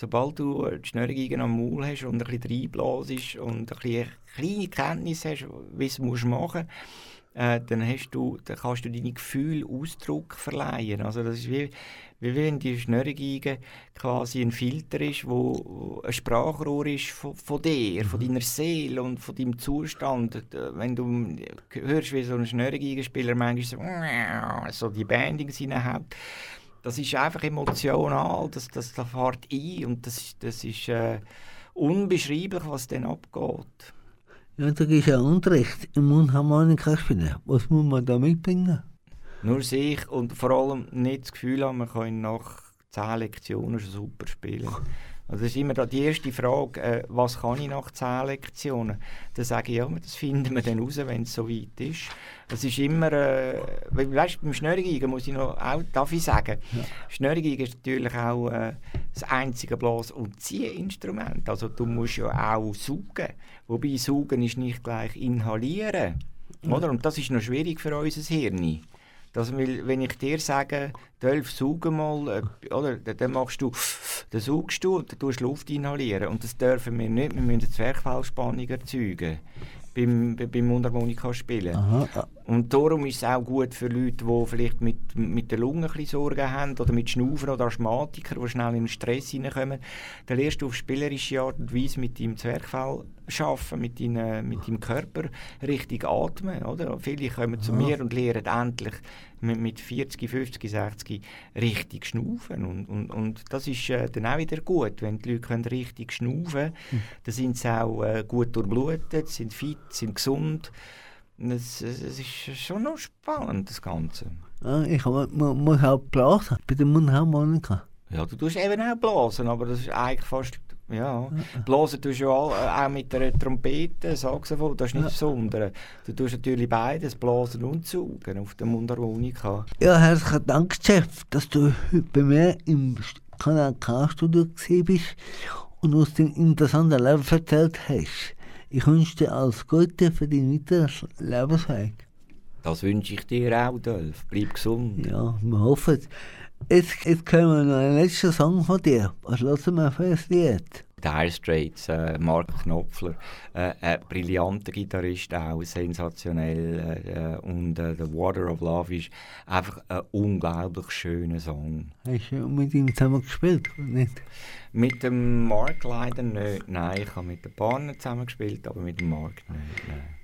Sobald du die Schnürrigungen am Maul hast und ein bisschen reinblasest und ein bisschen kleine Kenntnis hast, wie du es musst machen äh, dann, hast du, dann kannst du deine Gefühle Ausdruck verleihen. Also das ist wie, wie wenn die Schnürrigungen quasi ein Filter ist, wo ein Sprachrohr ist von, von dir, von deiner Seele und von deinem Zustand. Äh, Wenn du hörst, wie so ein Schnürrigenspieler manchmal so, so die Bandings reinhaut, das ist einfach emotional, das, das, das fährt ein und das, ist- das ist äh, unbeschreiblich, was dann abgeht. Ja, da ist ja Unterricht im Mundharmonika spielen. Was muss man da mitbringen? Nur sich und vor allem nicht das Gefühl haben, man kann nach 10 Lektionen schon super spielen. Also das ist immer da die erste Frage, äh, was kann ich nach 10 Lektionen? Dann sage ich, ja, das finden wir dann raus, wenn es so weit ist. Es ist immer, äh, weißt, beim Schnörrigigen muss ich noch, auch, darf ich sagen, Schnörrigigen ist natürlich auch äh, das einzige Blas- und Ziehinstrument. Also du musst ja auch saugen. Wobei saugen ist nicht gleich inhalieren. Oder? Und das ist noch schwierig für unser Hirn. Das, weil, wenn ich dir sage, Dolph, sauge mal, äh, oder, dann machst du, dann saugst du und dann tust du Luft inhalieren. Und das dürfen wir nicht, wir müssen eine Zwerchfellspannung erzeugen beim, be- beim Mundharmonika spielen. Aha, ah, Und darum ist es auch gut für Leute, die vielleicht mit, mit der Lunge ein Sorgen haben oder mit Schnaufen oder Asthmatiker, die schnell in den Stress hineinkommen. Dann lernst du auf spielerische Art und Weise mit deinem Zwerchfell arbeiten, mit, deinem, mit deinem Körper richtig atmen. Oder? Viele kommen zu mir und lernen endlich mit, mit 40, 50, 60 richtig schnaufen. Und, und, und das ist äh, dann auch wieder gut, wenn die Leute können richtig schnaufen können. Dann sind sie auch äh, gut durchblutet, sind fit, sind gesund. Und Es, es, ist schon noch spannend, das Ganze. ah, ich muss auch blasen bei der Mundharmonika. Ja, du tust eben auch blasen, aber das ist eigentlich fast... Ja, blasen tust du ja all, äh, auch mit einer Trompete, Saxophon, das ist nicht das Besondere. Du tust natürlich beides, blasen und saugen auf der Mundharmonika. Ja, herzlichen Dank, Chef, dass du heute bei mir im Kanal K-Studio bist und uns den interessanten Leben erzählt hast. Ich wünsche dir alles Gute für deinen weiteren Lebensweg. Das wünsche ich dir auch, Dolph. Bleib gesund. Ja, wir hoffen es. Jetzt, jetzt hören wir noch einen letzten Song von dir. Was lassen wir für ein Lied? Dire Straits, äh, Mark Knopfler, äh, ein brillanter Gitarrist, auch sensationell. Äh, und äh, The Water of Love ist einfach ein unglaublich schöner Song. Hast du mit ihm zusammen gespielt? oder Nicht? Mit dem Mark leider nicht. Nein, ich habe mit den Partnern zusammen gespielt, aber mit dem Mark nicht. Nein.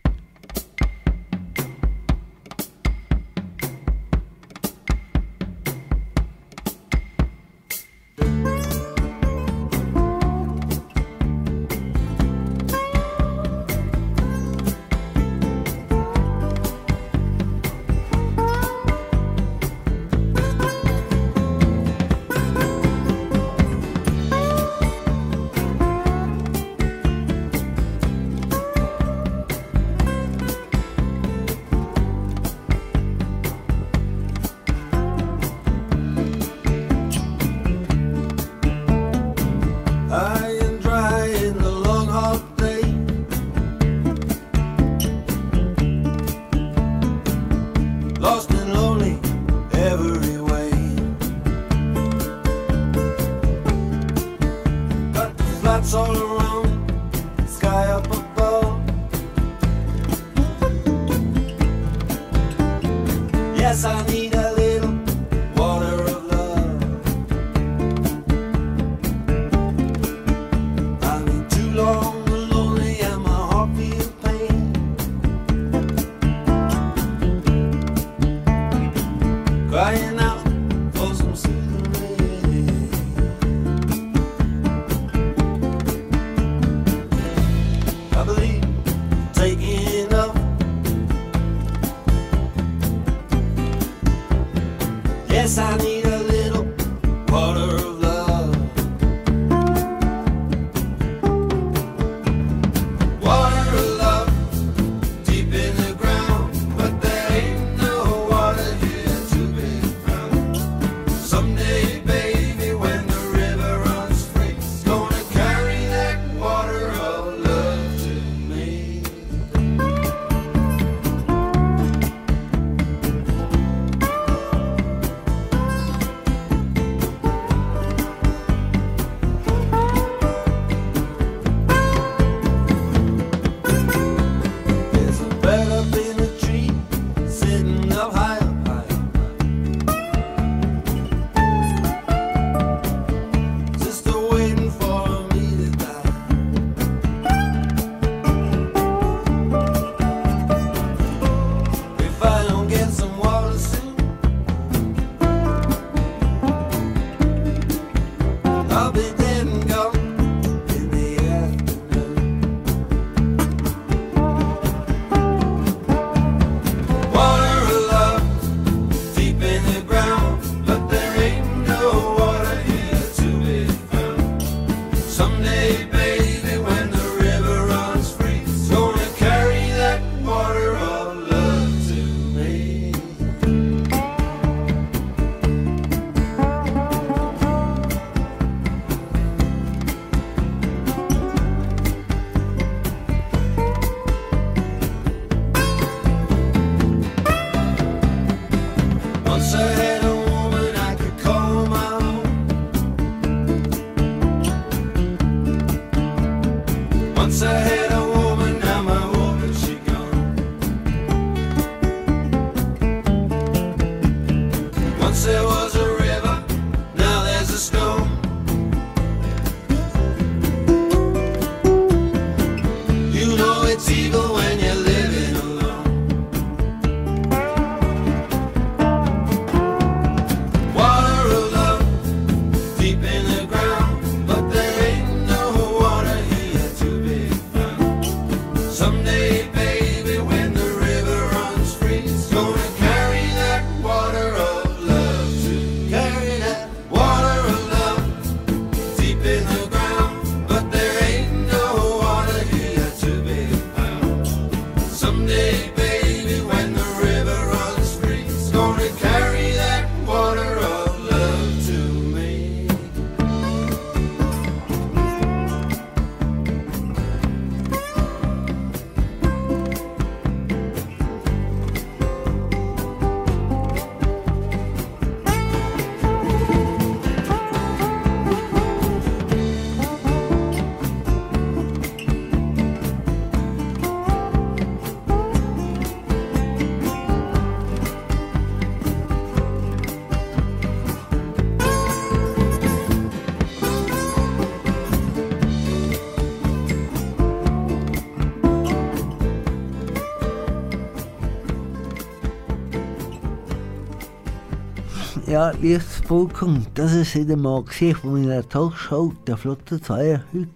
Ja, liebes Publikum, das ist wieder mal von meiner Talkshow der Flotte 2 heute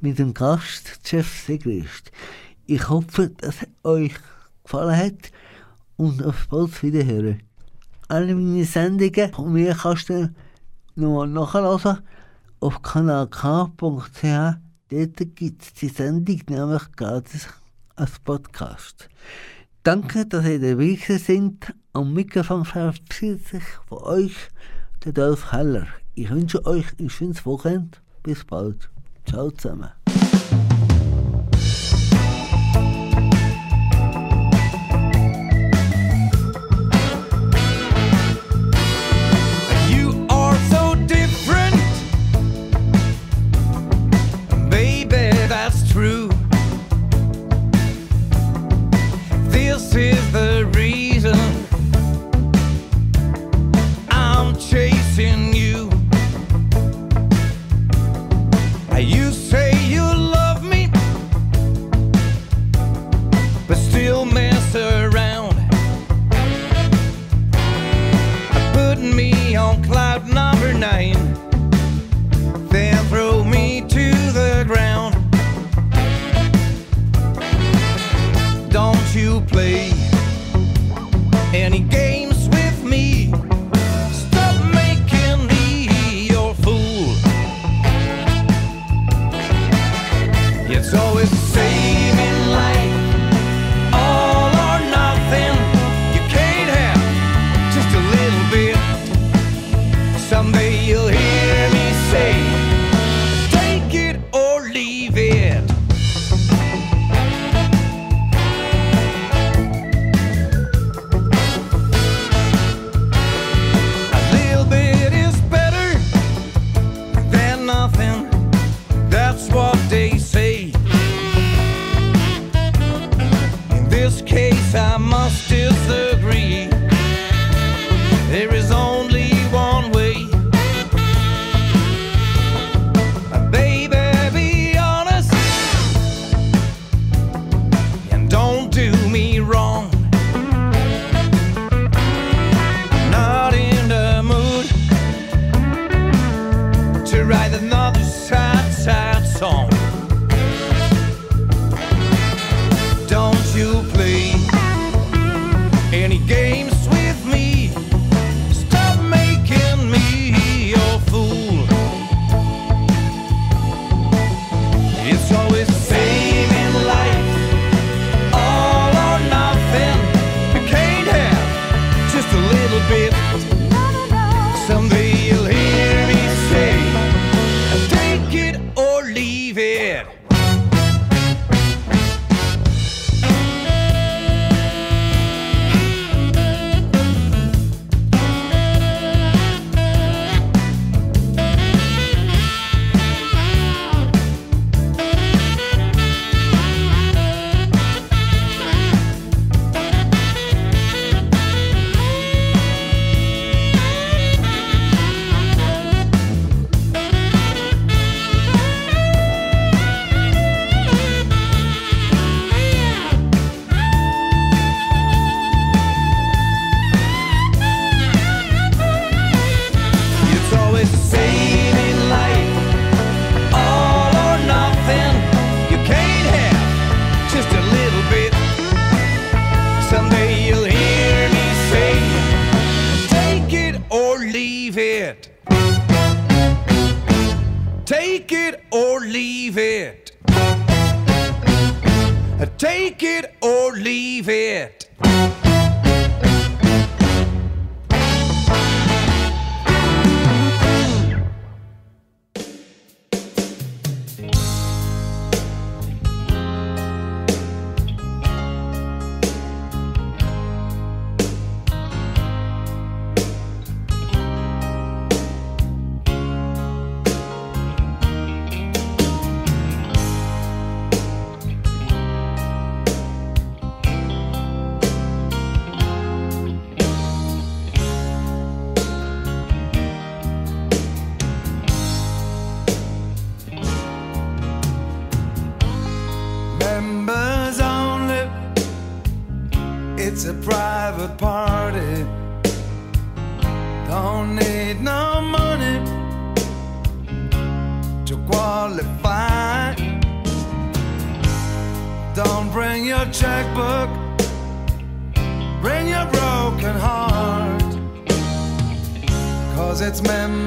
mit dem Gast Jeff Sigrist. Ich hoffe, dass es euch gefallen hat und auf bald wieder hören. Alle meine Sendungen von mir kannst du nochmal nachhören auf kanalk.ch. Dort gibt es die Sendung nämlich gratis als Podcast. Danke, dass ihr dabei seid. Am Mikrofon verabschiedet sich von euch der Dolf Heller. Ich wünsche euch ein schönes Wochenende. Bis bald. Ciao zusammen.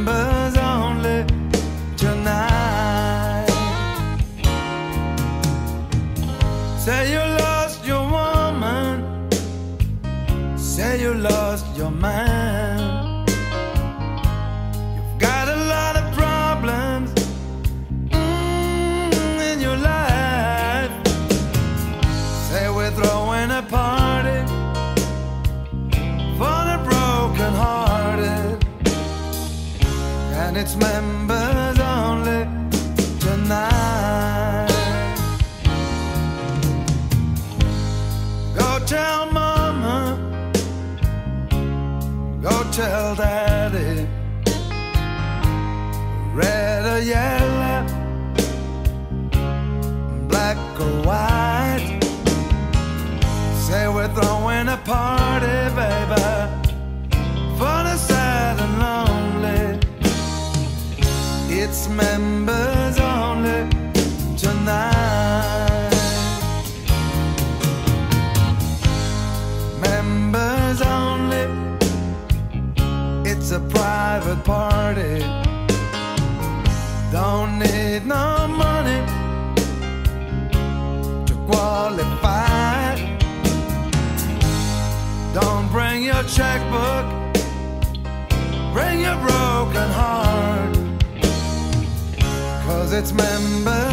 members only tonight. Say you lost your woman. Say you lost your mind. members only tonight. Go tell mama, go tell dad. its members only tonight. Members only, it's a private party. Don't need no money to qualify. Don't bring your checkbook, bring your broken heart its members.